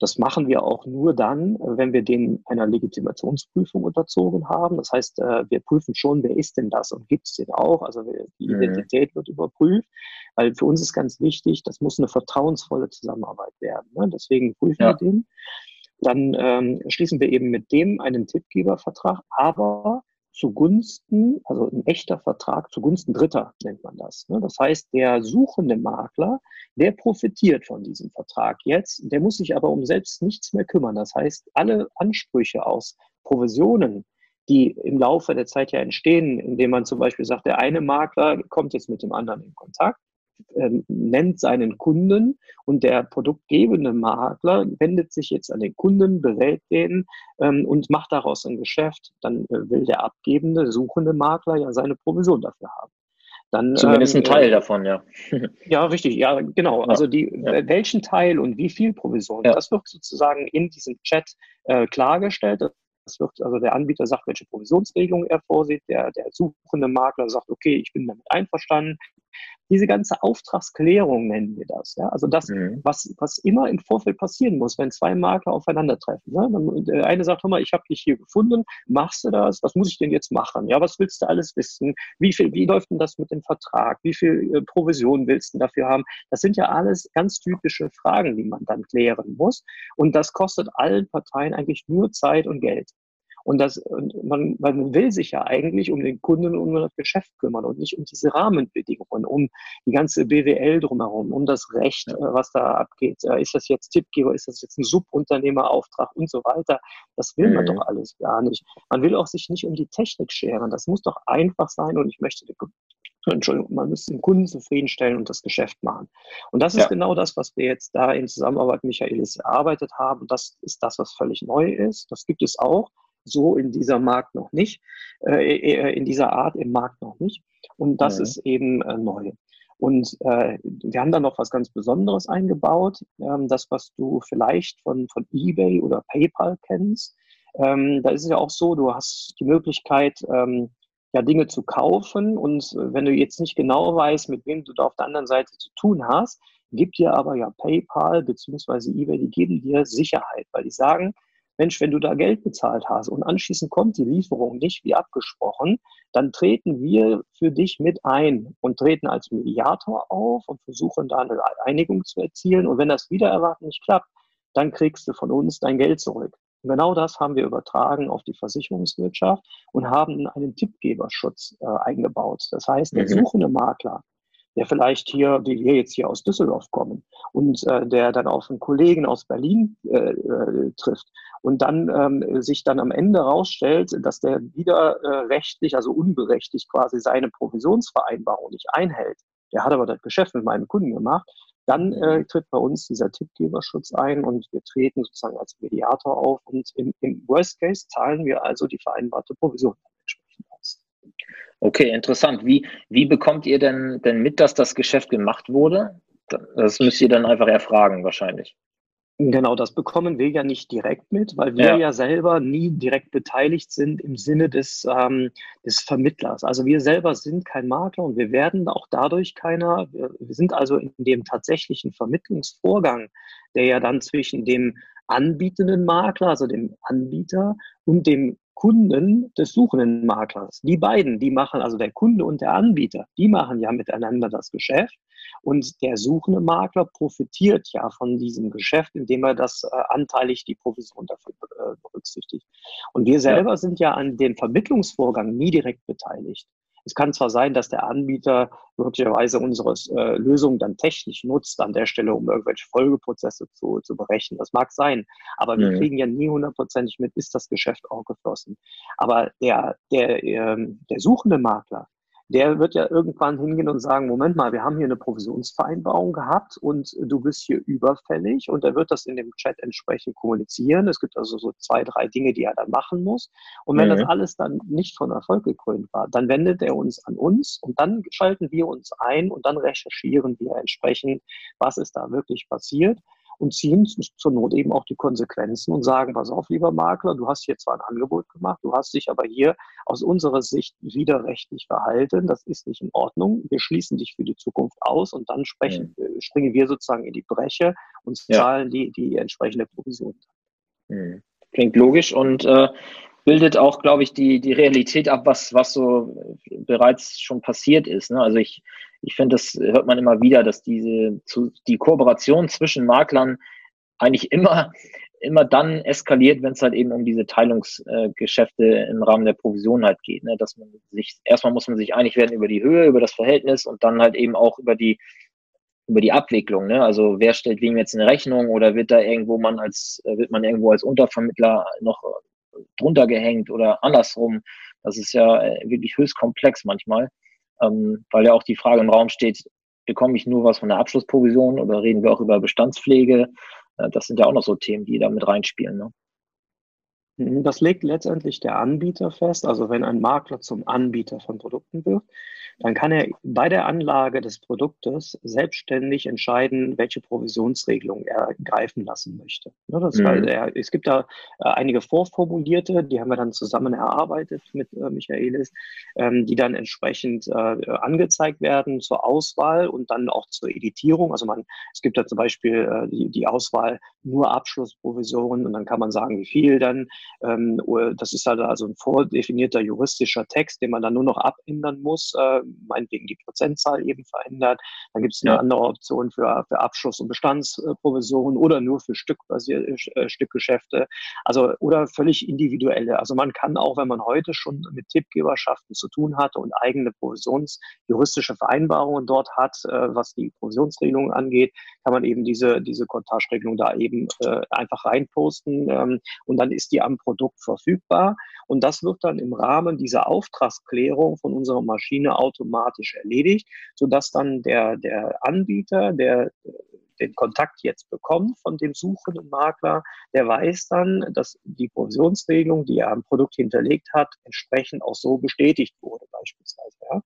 Das machen wir auch nur dann, wenn wir den einer Legitimationsprüfung unterzogen haben. Das heißt, äh, wir prüfen schon, wer ist denn das und gibt es den auch. Also die mhm. Identität wird überprüft, weil für uns ist ganz wichtig, das muss eine vertrauensvolle Zusammenarbeit werden. Ne? Deswegen prüfen ja. wir den. Dann ähm, schließen wir eben mit dem einen Tippgebervertrag, aber zugunsten, also ein echter Vertrag zugunsten Dritter nennt man das. Ne? Das heißt, der suchende Makler, der profitiert von diesem Vertrag jetzt, der muss sich aber um selbst nichts mehr kümmern. Das heißt, alle Ansprüche aus Provisionen, die im Laufe der Zeit ja entstehen, indem man zum Beispiel sagt, der eine Makler kommt jetzt mit dem anderen in Kontakt, ähm, nennt seinen Kunden und der produktgebende Makler wendet sich jetzt an den Kunden, berät den ähm, und macht daraus ein Geschäft. Dann äh, will der abgebende, suchende Makler ja seine Provision dafür haben. Dann, Zumindest ähm, ein Teil äh, davon, ja. ja, richtig, ja, genau. Ja, also die, ja. welchen Teil und wie viel Provision, ja. das wird sozusagen in diesem Chat äh, klargestellt. Das wird, also der Anbieter sagt, welche Provisionsregelung er vorsieht, der, der suchende Makler sagt, okay, ich bin damit einverstanden, diese ganze Auftragsklärung nennen wir das. Ja? Also das, mhm. was, was immer im Vorfeld passieren muss, wenn zwei Makler aufeinandertreffen. Ne? Dann, der eine sagt, hör mal, ich habe dich hier gefunden, machst du das? Was muss ich denn jetzt machen? Ja, was willst du alles wissen? Wie viel, wie läuft denn das mit dem Vertrag? Wie viel äh, Provision willst du dafür haben? Das sind ja alles ganz typische Fragen, die man dann klären muss. Und das kostet allen Parteien eigentlich nur Zeit und Geld. Und das, und man, man will sich ja eigentlich um den Kunden und um das Geschäft kümmern und nicht um diese Rahmenbedingungen, um die ganze BWL drumherum, um das Recht, äh, was da abgeht. Ist das jetzt Tippgeber, ist das jetzt ein Subunternehmerauftrag und so weiter? Das will man mhm. doch alles gar nicht. Man will auch sich nicht um die Technik scheren. Das muss doch einfach sein und ich möchte den Entschuldigung, man müsste den Kunden zufriedenstellen und das Geschäft machen. Und das ist ja. genau das, was wir jetzt da in Zusammenarbeit mit Michaelis erarbeitet haben. Das ist das, was völlig neu ist. Das gibt es auch so in dieser Markt noch nicht, äh, äh, in dieser Art im Markt noch nicht. Und das mhm. ist eben äh, neu. Und äh, wir haben da noch was ganz Besonderes eingebaut, ähm, das, was du vielleicht von, von eBay oder PayPal kennst. Ähm, da ist es ja auch so, du hast die Möglichkeit, ähm, ja, Dinge zu kaufen. Und äh, wenn du jetzt nicht genau weißt, mit wem du da auf der anderen Seite zu tun hast, gibt dir aber ja PayPal beziehungsweise eBay, die geben dir Sicherheit, weil die sagen, Mensch, wenn du da Geld bezahlt hast und anschließend kommt die Lieferung nicht wie abgesprochen, dann treten wir für dich mit ein und treten als Mediator auf und versuchen da eine Einigung zu erzielen. Und wenn das wieder erwarten nicht klappt, dann kriegst du von uns dein Geld zurück. Und genau das haben wir übertragen auf die Versicherungswirtschaft und haben einen Tippgeberschutz äh, eingebaut. Das heißt, der mhm. suchende Makler der vielleicht hier, wie wir jetzt hier aus Düsseldorf kommen und äh, der dann auf einen Kollegen aus Berlin äh, äh, trifft und dann ähm, sich dann am Ende herausstellt, dass der wieder äh, rechtlich, also unberechtigt quasi seine Provisionsvereinbarung nicht einhält. Der hat aber das Geschäft mit meinem Kunden gemacht. Dann äh, tritt bei uns dieser Tippgeberschutz ein und wir treten sozusagen als Mediator auf und im, im Worst Case zahlen wir also die vereinbarte Provision. Okay, interessant. Wie, wie bekommt ihr denn, denn mit, dass das Geschäft gemacht wurde? Das müsst ihr dann einfach erfragen, wahrscheinlich. Genau, das bekommen wir ja nicht direkt mit, weil wir ja, ja selber nie direkt beteiligt sind im Sinne des, ähm, des Vermittlers. Also wir selber sind kein Makler und wir werden auch dadurch keiner. Wir, wir sind also in dem tatsächlichen Vermittlungsvorgang, der ja dann zwischen dem anbietenden Makler, also dem Anbieter und dem Kunden des suchenden Maklers. Die beiden, die machen, also der Kunde und der Anbieter, die machen ja miteinander das Geschäft. Und der suchende Makler profitiert ja von diesem Geschäft, indem er das äh, anteilig die Provision dafür äh, berücksichtigt. Und wir selber ja. sind ja an dem Vermittlungsvorgang nie direkt beteiligt. Es kann zwar sein, dass der Anbieter möglicherweise unsere äh, Lösung dann technisch nutzt an der Stelle, um irgendwelche Folgeprozesse zu, zu berechnen. Das mag sein, aber wir mhm. kriegen ja nie hundertprozentig mit, ist das Geschäft auch geflossen. Aber der, der, ähm, der suchende Makler, der wird ja irgendwann hingehen und sagen, Moment mal, wir haben hier eine Provisionsvereinbarung gehabt und du bist hier überfällig und er wird das in dem Chat entsprechend kommunizieren. Es gibt also so zwei, drei Dinge, die er dann machen muss. Und wenn mhm. das alles dann nicht von Erfolg gekrönt war, dann wendet er uns an uns und dann schalten wir uns ein und dann recherchieren wir entsprechend, was ist da wirklich passiert und ziehen zur Not eben auch die Konsequenzen und sagen, pass auf, lieber Makler, du hast hier zwar ein Angebot gemacht, du hast dich aber hier aus unserer Sicht widerrechtlich verhalten, das ist nicht in Ordnung, wir schließen dich für die Zukunft aus und dann sprechen, mhm. springen wir sozusagen in die Breche und zahlen ja. die, die entsprechende Provision. Mhm. Klingt logisch und äh, bildet auch, glaube ich, die, die Realität ab, was, was so bereits schon passiert ist. Ne? Also ich, ich finde, das hört man immer wieder, dass diese zu, die Kooperation zwischen Maklern eigentlich immer, immer dann eskaliert, wenn es halt eben um diese Teilungsgeschäfte äh, im Rahmen der Provision halt geht. Ne? Dass man sich, erstmal muss man sich einig werden über die Höhe, über das Verhältnis und dann halt eben auch über die über die Abwicklung, ne? Also wer stellt wem jetzt eine Rechnung oder wird da irgendwo man als, wird man irgendwo als Untervermittler noch drunter gehängt oder andersrum. Das ist ja äh, wirklich höchst komplex manchmal, ähm, weil ja auch die Frage im Raum steht, bekomme ich nur was von der Abschlussprovision oder reden wir auch über Bestandspflege? Äh, das sind ja auch noch so Themen, die da mit reinspielen. Ne? Mhm, das legt letztendlich der Anbieter fest. Also wenn ein Makler zum Anbieter von Produkten wird, dann kann er bei der Anlage des Produktes selbstständig entscheiden, welche Provisionsregelung er greifen lassen möchte. Ne, das mhm. heißt, er, es gibt da äh, einige vorformulierte, die haben wir dann zusammen erarbeitet mit äh, Michaelis, ähm, die dann entsprechend äh, angezeigt werden zur Auswahl und dann auch zur Editierung. Also man, es gibt da zum Beispiel äh, die, die Auswahl nur Abschlussprovisionen und dann kann man sagen, wie viel dann. Ähm, das ist halt also ein vordefinierter juristischer Text, den man dann nur noch abändern muss, äh, meinetwegen die Prozentzahl eben verändert. Dann gibt es eine ja. andere Option für, für Abschluss- und Bestandsprovisionen oder nur für Stückbasierte äh, Stückgeschäfte. Also oder völlig individuelle. Also man kann auch, wenn man heute schon mit Tippgeberschaften zu tun hatte und eigene provisionsjuristische Vereinbarungen dort hat, äh, was die Provisionsregelung angeht, kann man eben diese, diese Kontageregelung da eben äh, einfach reinposten ähm, und dann ist die am Produkt verfügbar. Und das wird dann im Rahmen dieser Auftragsklärung von unserer Maschine automatisch erledigt, sodass dann der, der Anbieter, der den Kontakt jetzt bekommt von dem suchenden Makler, der weiß dann, dass die Provisionsregelung, die er am Produkt hinterlegt hat, entsprechend auch so bestätigt wurde beispielsweise. Ja.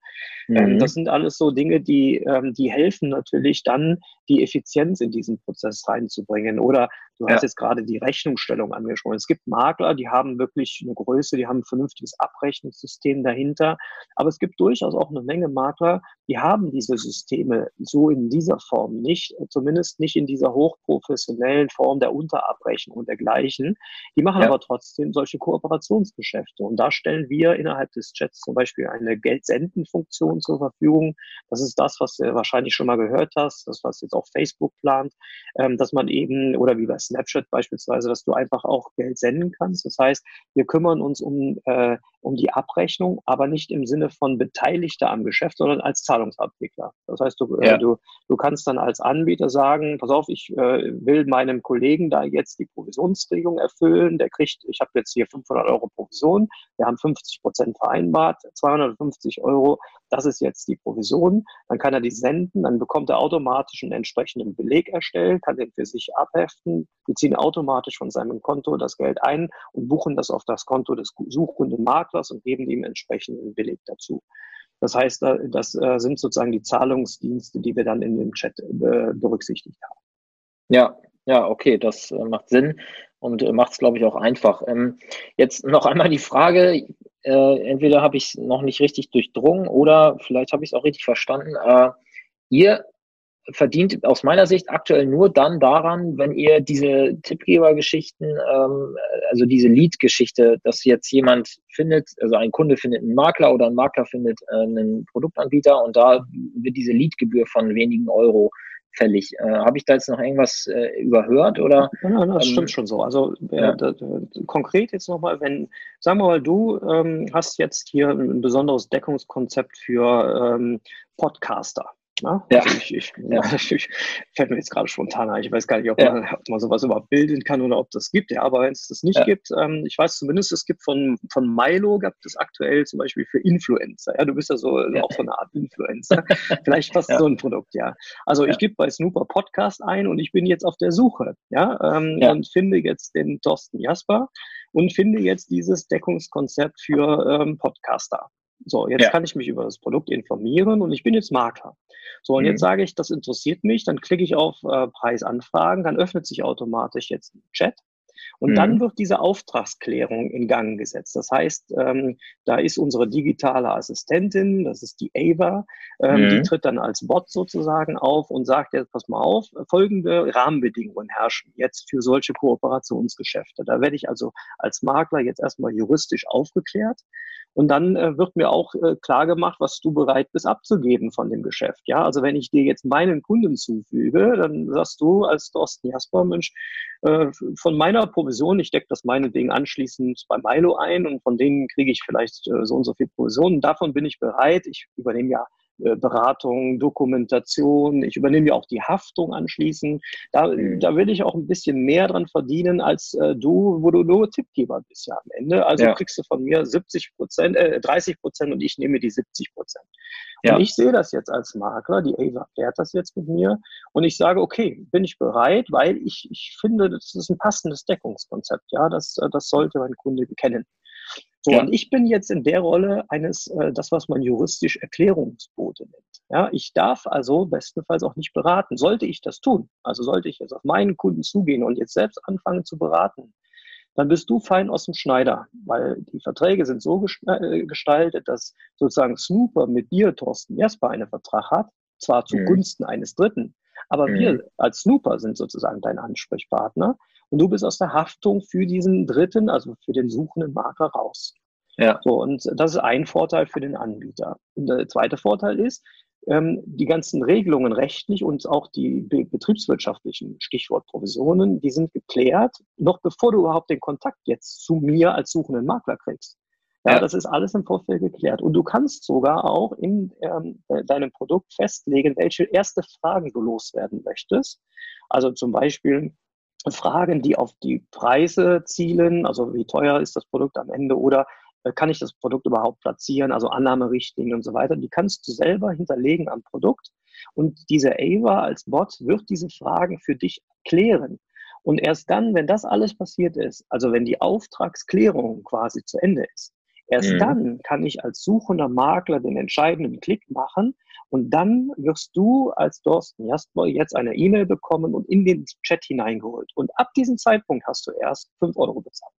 Ähm, mhm. das sind alles so Dinge, die, ähm, die helfen natürlich dann, die Effizienz in diesen Prozess reinzubringen. Oder du ja. hast jetzt gerade die Rechnungsstellung angesprochen. Es gibt Makler, die haben wirklich eine Größe, die haben ein vernünftiges Abrechnungssystem dahinter. Aber es gibt durchaus auch eine Menge Makler, die haben diese Systeme so in dieser Form nicht, zumindest nicht in dieser hochprofessionellen Form der Unterabrechnung und dergleichen. Die machen ja. aber trotzdem solche Kooperationsgeschäfte. Und da stellen wir innerhalb des Chats zum Beispiel eine Geldsendenfunktion zur Verfügung. Das ist das, was du wahrscheinlich schon mal gehört hast, das, was jetzt auch Facebook plant, ähm, dass man eben, oder wie bei Snapchat beispielsweise, dass du einfach auch Geld senden kannst. Das heißt, wir kümmern uns um, äh, um die Abrechnung, aber nicht im Sinne von Beteiligter am Geschäft, sondern als Zahlungsabwickler. Das heißt, du, äh, ja. äh, du, du kannst dann als Anbieter sagen, pass auf, ich äh, will meinem Kollegen da jetzt die Provisionsregelung erfüllen, der kriegt, ich habe jetzt hier 500 Euro Provision, wir haben 50 Prozent vereinbart, 250 Euro, das ist jetzt die Provision, dann kann er die senden, dann bekommt er automatisch einen entsprechenden Beleg erstellt, kann den für sich abheften, wir ziehen automatisch von seinem Konto das Geld ein und buchen das auf das Konto des suchenden Maklers und geben ihm entsprechenden Beleg dazu. Das heißt, das äh, sind sozusagen die Zahlungsdienste, die wir dann in dem Chat äh, berücksichtigt haben. Ja, ja, okay, das äh, macht Sinn und macht es, glaube ich, auch einfach. Ähm, jetzt noch einmal die Frage, entweder habe ich es noch nicht richtig durchdrungen oder vielleicht habe ich es auch richtig verstanden. ihr verdient aus meiner Sicht aktuell nur dann daran, wenn ihr diese Tippgebergeschichten, ähm, also diese Lead-Geschichte, dass jetzt jemand findet, also ein Kunde findet einen Makler oder ein Makler findet äh, einen Produktanbieter und da wird diese Lead-Gebühr von wenigen Euro fällig. Äh, Habe ich da jetzt noch irgendwas äh, überhört oder? Ja, das ähm, stimmt schon so. Also äh, ja. da, da, konkret jetzt nochmal, wenn, sagen wir mal, du ähm, hast jetzt hier ein besonderes Deckungskonzept für ähm, Podcaster. Ne? Ja. Also ich, ich, ja. ich, fällt mir jetzt gerade spontan ein. Ich weiß gar nicht, ob, ja. man, ob man sowas überhaupt bilden kann oder ob das gibt. Ja, aber wenn es das nicht ja. gibt, ähm, ich weiß zumindest, es gibt von, von Milo, gibt es aktuell zum Beispiel für Influencer. Ja, du bist ja so auch so eine Art Influencer. Vielleicht fast so ein Produkt, ja. Also ich gebe bei Snooper Podcast ein und ich bin jetzt auf der Suche, ja, ähm, und finde jetzt den Thorsten Jasper und finde jetzt dieses Deckungskonzept für ähm, Podcaster. So, jetzt ja. kann ich mich über das Produkt informieren und ich bin jetzt Makler. So, und mhm. jetzt sage ich, das interessiert mich, dann klicke ich auf äh, Preisanfragen, dann öffnet sich automatisch jetzt ein Chat und mhm. dann wird diese Auftragsklärung in Gang gesetzt. Das heißt, ähm, da ist unsere digitale Assistentin, das ist die Ava, ähm, mhm. die tritt dann als Bot sozusagen auf und sagt jetzt, pass mal auf, folgende Rahmenbedingungen herrschen jetzt für solche Kooperationsgeschäfte. Da werde ich also als Makler jetzt erstmal juristisch aufgeklärt. Und dann äh, wird mir auch äh, klar gemacht, was du bereit bist abzugeben von dem Geschäft. Ja, also wenn ich dir jetzt meinen Kunden zufüge, dann sagst du als Thorsten Jasper, Mensch, äh, von meiner Provision, ich decke das meinetwegen anschließend bei Milo ein und von denen kriege ich vielleicht äh, so und so viel Provision. Davon bin ich bereit. Ich übernehme ja Beratung, Dokumentation. Ich übernehme ja auch die Haftung anschließend. Da, mhm. da will ich auch ein bisschen mehr dran verdienen als äh, du, wo du nur Tippgeber bist ja am Ende. Also ja. kriegst du von mir 70 Prozent, äh, 30 Prozent und ich nehme die 70 Prozent. Ja. Und ich sehe das jetzt als Makler, die Ava klärt das jetzt mit mir und ich sage, okay, bin ich bereit, weil ich, ich finde, das ist ein passendes Deckungskonzept. Ja, das, äh, das sollte mein Kunde kennen. So, ja. und ich bin jetzt in der Rolle eines, äh, das, was man juristisch Erklärungsbote nennt. Ja, ich darf also bestenfalls auch nicht beraten. Sollte ich das tun, also sollte ich jetzt auf meinen Kunden zugehen und jetzt selbst anfangen zu beraten, dann bist du fein aus dem Schneider, weil die Verträge sind so äh, gestaltet, dass sozusagen Snooper mit dir, Thorsten Jasper, einen Vertrag hat, zwar zugunsten mhm. eines Dritten, aber mhm. wir als Snooper sind sozusagen dein Ansprechpartner und du bist aus der Haftung für diesen Dritten, also für den suchenden Makler raus. Ja. So, und das ist ein Vorteil für den Anbieter. Und der zweite Vorteil ist, ähm, die ganzen Regelungen rechtlich und auch die be betriebswirtschaftlichen Stichwort Provisionen, die sind geklärt, noch bevor du überhaupt den Kontakt jetzt zu mir als suchenden Makler kriegst. Ja, ja. das ist alles im Vorfeld geklärt. Und du kannst sogar auch in ähm, deinem Produkt festlegen, welche erste Fragen du loswerden möchtest. Also zum Beispiel, Fragen, die auf die Preise zielen, also wie teuer ist das Produkt am Ende oder äh, kann ich das Produkt überhaupt platzieren, also Annahmerichtlinien und so weiter, die kannst du selber hinterlegen am Produkt und diese Ava als Bot wird diese Fragen für dich klären. Und erst dann, wenn das alles passiert ist, also wenn die Auftragsklärung quasi zu Ende ist, erst mhm. dann kann ich als suchender Makler den entscheidenden Klick machen und dann wirst du als Thorsten Jasper jetzt eine E-Mail bekommen und in den Chat hineingeholt. Und ab diesem Zeitpunkt hast du erst fünf Euro bezahlt.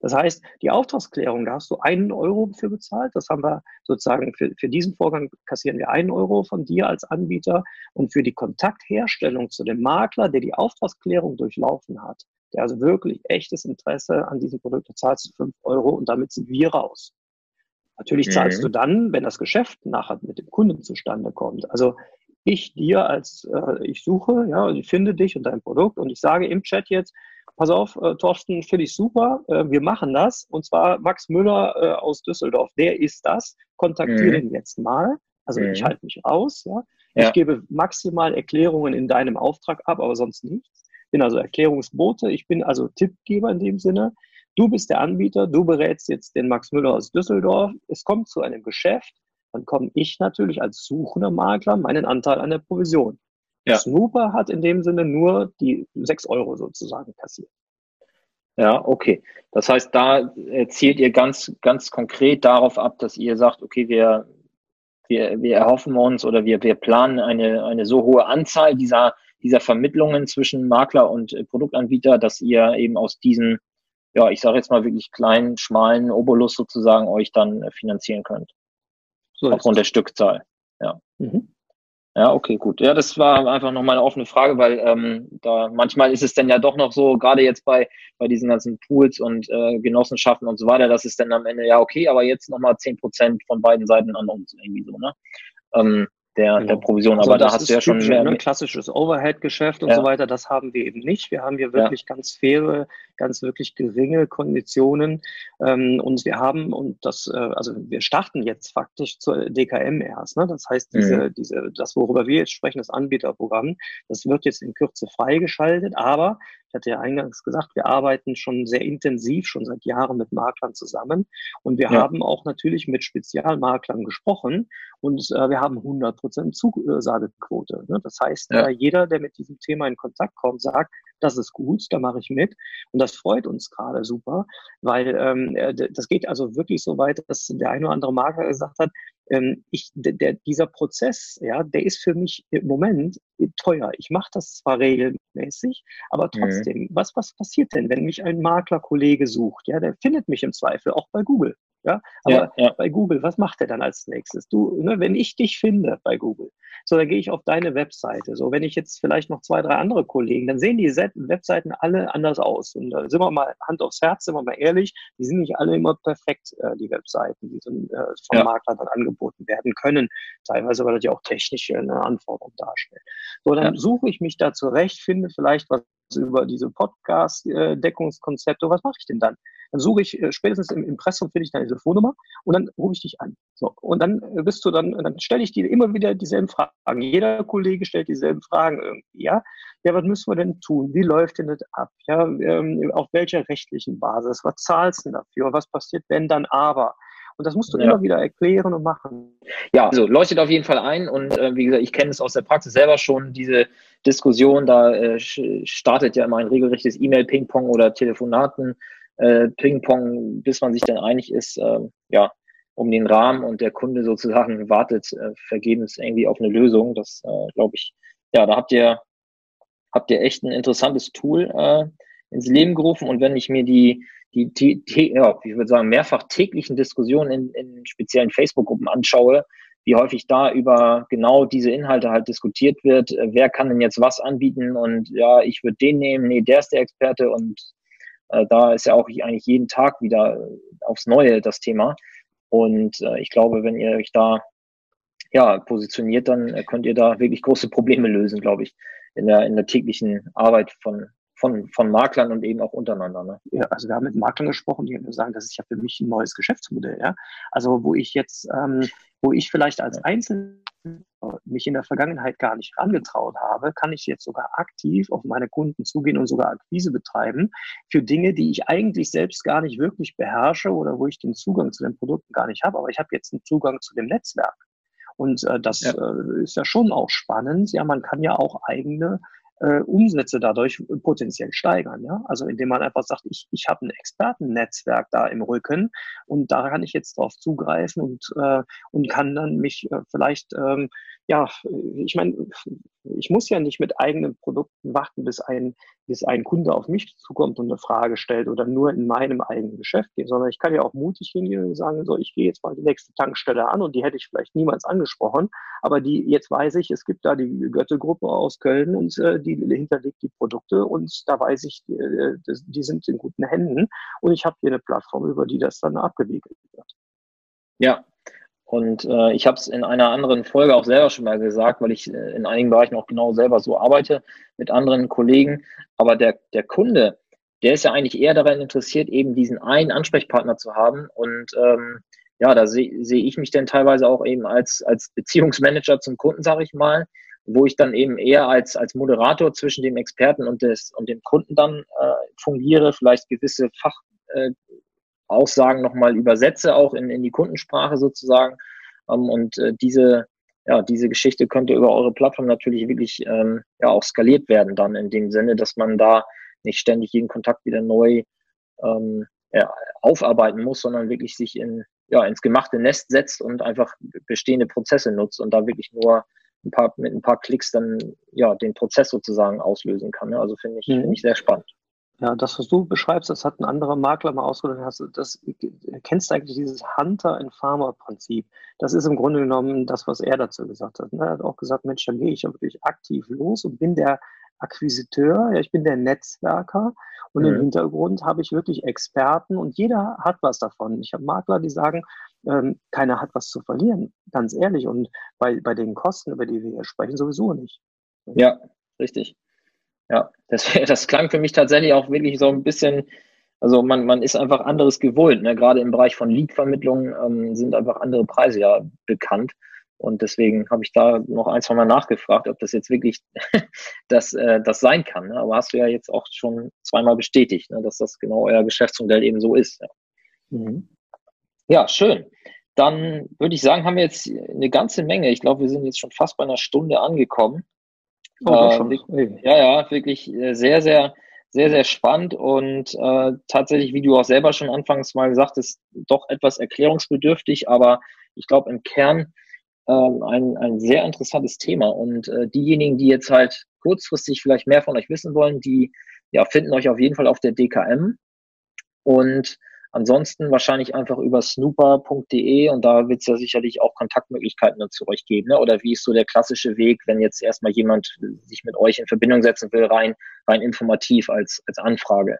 Das heißt, die Auftragsklärung, da hast du einen Euro für bezahlt. Das haben wir sozusagen für, für diesen Vorgang kassieren wir einen Euro von dir als Anbieter. Und für die Kontaktherstellung zu dem Makler, der die Auftragsklärung durchlaufen hat, der also wirklich echtes Interesse an diesem Produkt, da zahlst du fünf Euro und damit sind wir raus. Natürlich zahlst mhm. du dann, wenn das Geschäft nachher mit dem Kunden zustande kommt. Also ich dir als, äh, ich suche, ja, ich finde dich und dein Produkt und ich sage im Chat jetzt, pass auf, äh, Thorsten, finde ich super, äh, wir machen das. Und zwar Max Müller äh, aus Düsseldorf, der ist das. Kontaktiere mhm. ihn jetzt mal. Also mhm. ich halte mich raus, ja. ja. Ich gebe maximal Erklärungen in deinem Auftrag ab, aber sonst nichts. Bin also Erklärungsbote, ich bin also Tippgeber in dem Sinne. Du bist der Anbieter, du berätst jetzt den Max Müller aus Düsseldorf. Es kommt zu einem Geschäft, dann komme ich natürlich als suchender Makler meinen Anteil an der Provision. Ja. Snooper hat in dem Sinne nur die sechs Euro sozusagen kassiert. Ja, okay. Das heißt, da zielt ihr ganz, ganz konkret darauf ab, dass ihr sagt, okay, wir, wir, wir erhoffen uns oder wir, wir planen eine, eine so hohe Anzahl dieser, dieser Vermittlungen zwischen Makler und Produktanbieter, dass ihr eben aus diesen, ja, ich sage jetzt mal wirklich kleinen, schmalen Obolus sozusagen euch dann finanzieren könnt. So Aufgrund der Stückzahl. Ja. Mhm. Ja, okay, gut. Ja, das war einfach noch mal eine offene Frage, weil ähm, da manchmal ist es dann ja doch noch so, gerade jetzt bei, bei diesen ganzen Pools und äh, Genossenschaften und so weiter, dass es dann am Ende, ja, okay, aber jetzt nochmal zehn Prozent von beiden Seiten an uns irgendwie so, ne? Ähm, der, genau. der Provision. Aber also da hast du ja schon mehr. Ein klassisches Overhead-Geschäft und ja. so weiter, das haben wir eben nicht. Wir haben hier wirklich ja. ganz faire, ganz wirklich geringe Konditionen. Ähm, und wir haben, und das, äh, also wir starten jetzt faktisch zur DKM erst. Ne? Das heißt, diese, mhm. diese, das, worüber wir jetzt sprechen, das Anbieterprogramm, das wird jetzt in Kürze freigeschaltet, aber ich hatte ja eingangs gesagt, wir arbeiten schon sehr intensiv, schon seit Jahren mit Maklern zusammen. Und wir ja. haben auch natürlich mit Spezialmaklern gesprochen und äh, wir haben 100 Prozent Zusagequote. Ne? Das heißt, ja. äh, jeder, der mit diesem Thema in Kontakt kommt, sagt, das ist gut, da mache ich mit. Und das freut uns gerade super, weil ähm, äh, das geht also wirklich so weit, dass der eine oder andere Makler gesagt hat, ähm, ich, der, dieser Prozess, ja, der ist für mich im Moment teuer. Ich mache das zwar regelmäßig, aber mhm. trotzdem, mhm. was, was passiert denn, wenn mich ein Maklerkollege sucht? Ja, der findet mich im Zweifel auch bei Google. Ja, aber ja, ja. bei Google, was macht er dann als nächstes? Du, ne, wenn ich dich finde bei Google, so, dann gehe ich auf deine Webseite. So, wenn ich jetzt vielleicht noch zwei, drei andere Kollegen, dann sehen die Webseiten alle anders aus. Und da sind wir mal Hand aufs Herz, sind wir mal ehrlich, die sind nicht alle immer perfekt, äh, die Webseiten, die sind, äh, vom ja. Makler dann angeboten werden können. Teilweise, weil das ja auch technische eine Anforderung darstellt. So, dann suche ich mich da zurecht, finde vielleicht was über diese Podcast-Deckungskonzepte. Äh, was mache ich denn dann? Dann suche ich äh, spätestens im Impressum finde ich deine Telefonnummer und dann rufe ich dich an. So, und dann äh, bist du dann, dann stelle ich dir immer wieder dieselben Fragen. Jeder Kollege stellt dieselben Fragen irgendwie, ja. Ja, was müssen wir denn tun? Wie läuft denn das ab? Ja, ähm, auf welcher rechtlichen Basis? Was zahlst du dafür? Was passiert, wenn dann aber? Und das musst du ja. immer wieder erklären und machen. Ja, also leuchtet auf jeden Fall ein. Und äh, wie gesagt, ich kenne es aus der Praxis selber schon, diese Diskussion, da äh, startet ja immer ein regelrechtes E-Mail-Ping-Pong oder Telefonaten äh, Ping-Pong, bis man sich dann einig ist, äh, ja, um den Rahmen und der Kunde sozusagen wartet äh, vergebens irgendwie auf eine Lösung. Das äh, glaube ich, ja, da habt ihr, habt ihr echt ein interessantes Tool äh, ins Leben gerufen. Und wenn ich mir die, die, die, die ja, ich würde sagen, mehrfach täglichen Diskussionen in, in speziellen Facebook-Gruppen anschaue, wie häufig da über genau diese Inhalte halt diskutiert wird, äh, wer kann denn jetzt was anbieten und ja, ich würde den nehmen, nee, der ist der Experte und äh, da ist ja auch eigentlich jeden Tag wieder aufs Neue das Thema. Und äh, ich glaube, wenn ihr euch da ja, positioniert, dann äh, könnt ihr da wirklich große Probleme lösen, glaube ich, in der, in der täglichen Arbeit von, von, von Maklern und eben auch untereinander. Ne? Ja, also wir haben mit Maklern gesprochen, die sagen, das ist ja für mich ein neues Geschäftsmodell. Ja? Also wo ich jetzt, ähm, wo ich vielleicht als Einzelner mich in der Vergangenheit gar nicht herangetraut habe, kann ich jetzt sogar aktiv auf meine Kunden zugehen und sogar Akquise betreiben für Dinge, die ich eigentlich selbst gar nicht wirklich beherrsche oder wo ich den Zugang zu den Produkten gar nicht habe. Aber ich habe jetzt einen Zugang zu dem Netzwerk. Und äh, das ja. Äh, ist ja schon auch spannend. Ja, man kann ja auch eigene äh, Umsätze dadurch potenziell steigern. Ja? Also indem man einfach sagt, ich, ich habe ein Expertennetzwerk da im Rücken und da kann ich jetzt drauf zugreifen und, äh, und kann dann mich äh, vielleicht ähm, ja, ich meine, ich muss ja nicht mit eigenen Produkten warten, bis ein, bis ein Kunde auf mich zukommt und eine Frage stellt oder nur in meinem eigenen Geschäft gehen, sondern ich kann ja auch mutig hingehen und sagen, so, ich gehe jetzt mal die nächste Tankstelle an und die hätte ich vielleicht niemals angesprochen, aber die, jetzt weiß ich, es gibt da die Götte-Gruppe aus Köln und äh, die hinterlegt die Produkte und da weiß ich, äh, die sind in guten Händen und ich habe hier eine Plattform, über die das dann abgewickelt wird. Ja, und äh, ich habe es in einer anderen Folge auch selber schon mal gesagt, weil ich äh, in einigen Bereichen auch genau selber so arbeite mit anderen Kollegen. Aber der, der Kunde, der ist ja eigentlich eher daran interessiert, eben diesen einen Ansprechpartner zu haben. Und ähm, ja, da sehe seh ich mich dann teilweise auch eben als, als Beziehungsmanager zum Kunden, sage ich mal, wo ich dann eben eher als, als Moderator zwischen dem Experten und, des, und dem Kunden dann äh, fungiere, vielleicht gewisse Fach, äh, Aussagen nochmal übersetze, auch in, in die Kundensprache sozusagen. Ähm, und äh, diese, ja, diese Geschichte könnte über eure Plattform natürlich wirklich ähm, ja auch skaliert werden dann in dem Sinne, dass man da nicht ständig jeden Kontakt wieder neu ähm, ja, aufarbeiten muss, sondern wirklich sich in, ja, ins gemachte Nest setzt und einfach bestehende Prozesse nutzt und da wirklich nur ein paar, mit ein paar Klicks dann ja den Prozess sozusagen auslösen kann. Ne? Also finde ich, mhm. finde ich sehr spannend. Ja, das, was du beschreibst, das hat ein anderer Makler mal ausgedrückt. Das, das kennst du eigentlich dieses Hunter in Farmer Prinzip. Das ist im Grunde genommen das, was er dazu gesagt hat. Er hat auch gesagt, Mensch, dann gehe ich wirklich aktiv los und bin der Akquisiteur, ja, ich bin der Netzwerker und mhm. im Hintergrund habe ich wirklich Experten und jeder hat was davon. Ich habe Makler, die sagen, ähm, keiner hat was zu verlieren, ganz ehrlich. Und bei, bei den Kosten, über die wir hier sprechen, sowieso nicht. Ja, richtig. Ja, das, das klang für mich tatsächlich auch wirklich so ein bisschen, also man, man ist einfach anderes gewohnt. Ne? Gerade im Bereich von Lead-Vermittlung ähm, sind einfach andere Preise ja bekannt. Und deswegen habe ich da noch ein, zwei Mal nachgefragt, ob das jetzt wirklich das, äh, das sein kann. Ne? Aber hast du ja jetzt auch schon zweimal bestätigt, ne? dass das genau euer Geschäftsmodell eben so ist. Ja, mhm. ja schön. Dann würde ich sagen, haben wir jetzt eine ganze Menge. Ich glaube, wir sind jetzt schon fast bei einer Stunde angekommen. Oh, äh, ja, ja, wirklich äh, sehr, sehr, sehr, sehr spannend und äh, tatsächlich, wie du auch selber schon anfangs mal gesagt hast, doch etwas erklärungsbedürftig, aber ich glaube im Kern äh, ein, ein sehr interessantes Thema. Und äh, diejenigen, die jetzt halt kurzfristig vielleicht mehr von euch wissen wollen, die ja, finden euch auf jeden Fall auf der DKM. Und Ansonsten wahrscheinlich einfach über snooper.de und da wird es ja sicherlich auch Kontaktmöglichkeiten zu euch geben. Ne? Oder wie ist so der klassische Weg, wenn jetzt erstmal jemand sich mit euch in Verbindung setzen will, rein, rein informativ als, als Anfrage?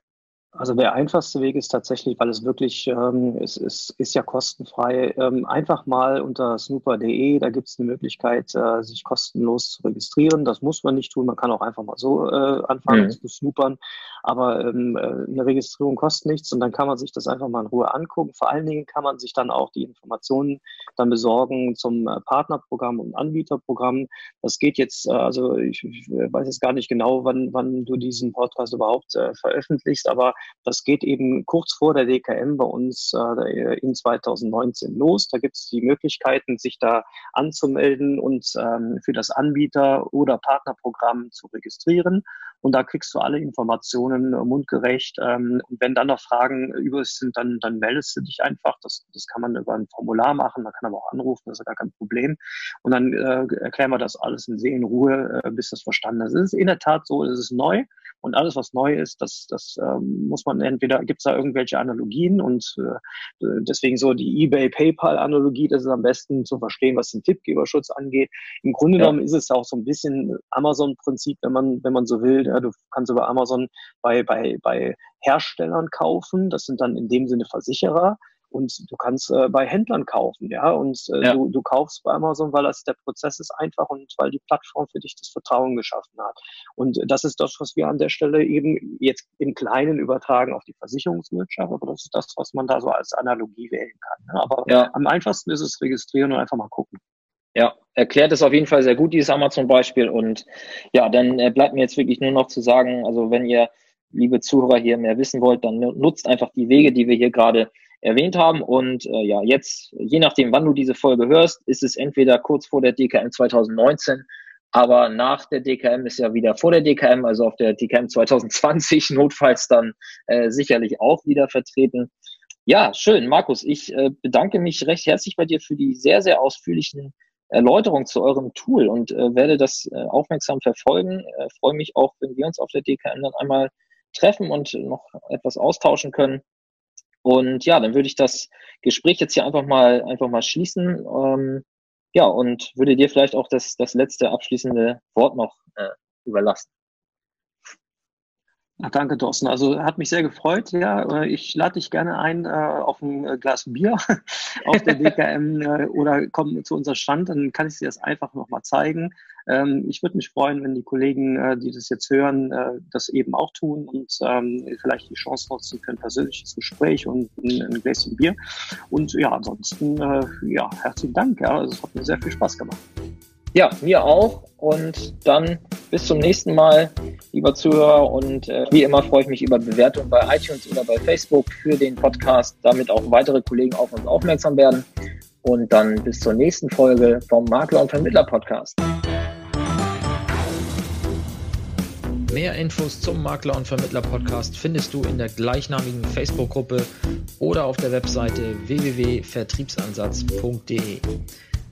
Also der einfachste Weg ist tatsächlich, weil es wirklich, ähm, es, es ist ja kostenfrei, ähm, einfach mal unter snooper.de, da gibt es eine Möglichkeit, äh, sich kostenlos zu registrieren. Das muss man nicht tun, man kann auch einfach mal so äh, anfangen mhm. zu snoopern. Aber ähm, äh, eine Registrierung kostet nichts und dann kann man sich das einfach mal in Ruhe angucken. Vor allen Dingen kann man sich dann auch die Informationen dann besorgen zum äh, Partnerprogramm und Anbieterprogramm. Das geht jetzt, äh, also ich, ich, weiß jetzt gar nicht genau, wann, wann du diesen Podcast überhaupt äh, veröffentlichst, aber das geht eben kurz vor der DKM bei uns äh, in 2019 los. Da gibt es die Möglichkeiten, sich da anzumelden und ähm, für das Anbieter- oder Partnerprogramm zu registrieren. Und da kriegst du alle Informationen äh, mundgerecht. Ähm, und wenn dann noch Fragen über sind, dann, dann meldest du dich einfach. Das, das kann man über ein Formular machen, man kann aber auch anrufen, das ist gar kein Problem. Und dann äh, erklären wir das alles in See Ruhe, äh, bis das verstanden ist. Es ist in der Tat so, es ist neu. Und alles, was neu ist, das, das ähm, muss man entweder, gibt es da irgendwelche Analogien und äh, deswegen so die eBay-PayPal-Analogie, das ist am besten zu verstehen, was den Tippgeberschutz angeht. Im Grunde ja. genommen ist es auch so ein bisschen Amazon-Prinzip, wenn man, wenn man so will. Ja, du kannst über Amazon bei, bei, bei Herstellern kaufen, das sind dann in dem Sinne Versicherer und du kannst äh, bei Händlern kaufen, ja, und äh, ja. Du, du kaufst bei Amazon, weil das der Prozess ist einfach und weil die Plattform für dich das Vertrauen geschaffen hat. Und das ist das, was wir an der Stelle eben jetzt im Kleinen übertragen auf die Versicherungswirtschaft, aber das ist das, was man da so als Analogie wählen kann. Ne? Aber ja. am einfachsten ist es registrieren und einfach mal gucken. Ja, erklärt es auf jeden Fall sehr gut, dieses Amazon-Beispiel. Und ja, dann äh, bleibt mir jetzt wirklich nur noch zu sagen, also wenn ihr, liebe Zuhörer, hier mehr wissen wollt, dann nutzt einfach die Wege, die wir hier gerade erwähnt haben. Und äh, ja, jetzt, je nachdem, wann du diese Folge hörst, ist es entweder kurz vor der DKM 2019, aber nach der DKM ist ja wieder vor der DKM, also auf der DKM 2020 notfalls dann äh, sicherlich auch wieder vertreten. Ja, schön. Markus, ich äh, bedanke mich recht herzlich bei dir für die sehr, sehr ausführlichen Erläuterungen zu eurem Tool und äh, werde das äh, aufmerksam verfolgen. Äh, freue mich auch, wenn wir uns auf der DKM dann einmal treffen und noch etwas austauschen können. Und ja, dann würde ich das Gespräch jetzt hier einfach mal, einfach mal schließen. Ähm, ja, und würde dir vielleicht auch das, das letzte abschließende Wort noch äh, überlassen. Ach, danke, Thorsten. Also hat mich sehr gefreut. Ja, äh, ich lade dich gerne ein äh, auf ein äh, Glas Bier auf der DKM äh, oder komm zu unserem Stand, dann kann ich dir das einfach nochmal zeigen. Ähm, ich würde mich freuen, wenn die Kollegen, äh, die das jetzt hören, äh, das eben auch tun und ähm, vielleicht die Chance nutzen für ein persönliches Gespräch und ein, ein Gläschen Bier. Und ja, ansonsten, ja, herzlichen Dank. Ja, es hat mir sehr viel Spaß gemacht. Ja, mir auch. Und dann bis zum nächsten Mal, lieber Zuhörer. Und äh, wie immer freue ich mich über Bewertungen bei iTunes oder bei Facebook für den Podcast, damit auch weitere Kollegen auf uns aufmerksam werden. Und dann bis zur nächsten Folge vom Makler und Vermittler Podcast. Mehr Infos zum Makler und Vermittler Podcast findest du in der gleichnamigen Facebook-Gruppe oder auf der Webseite www.vertriebsansatz.de.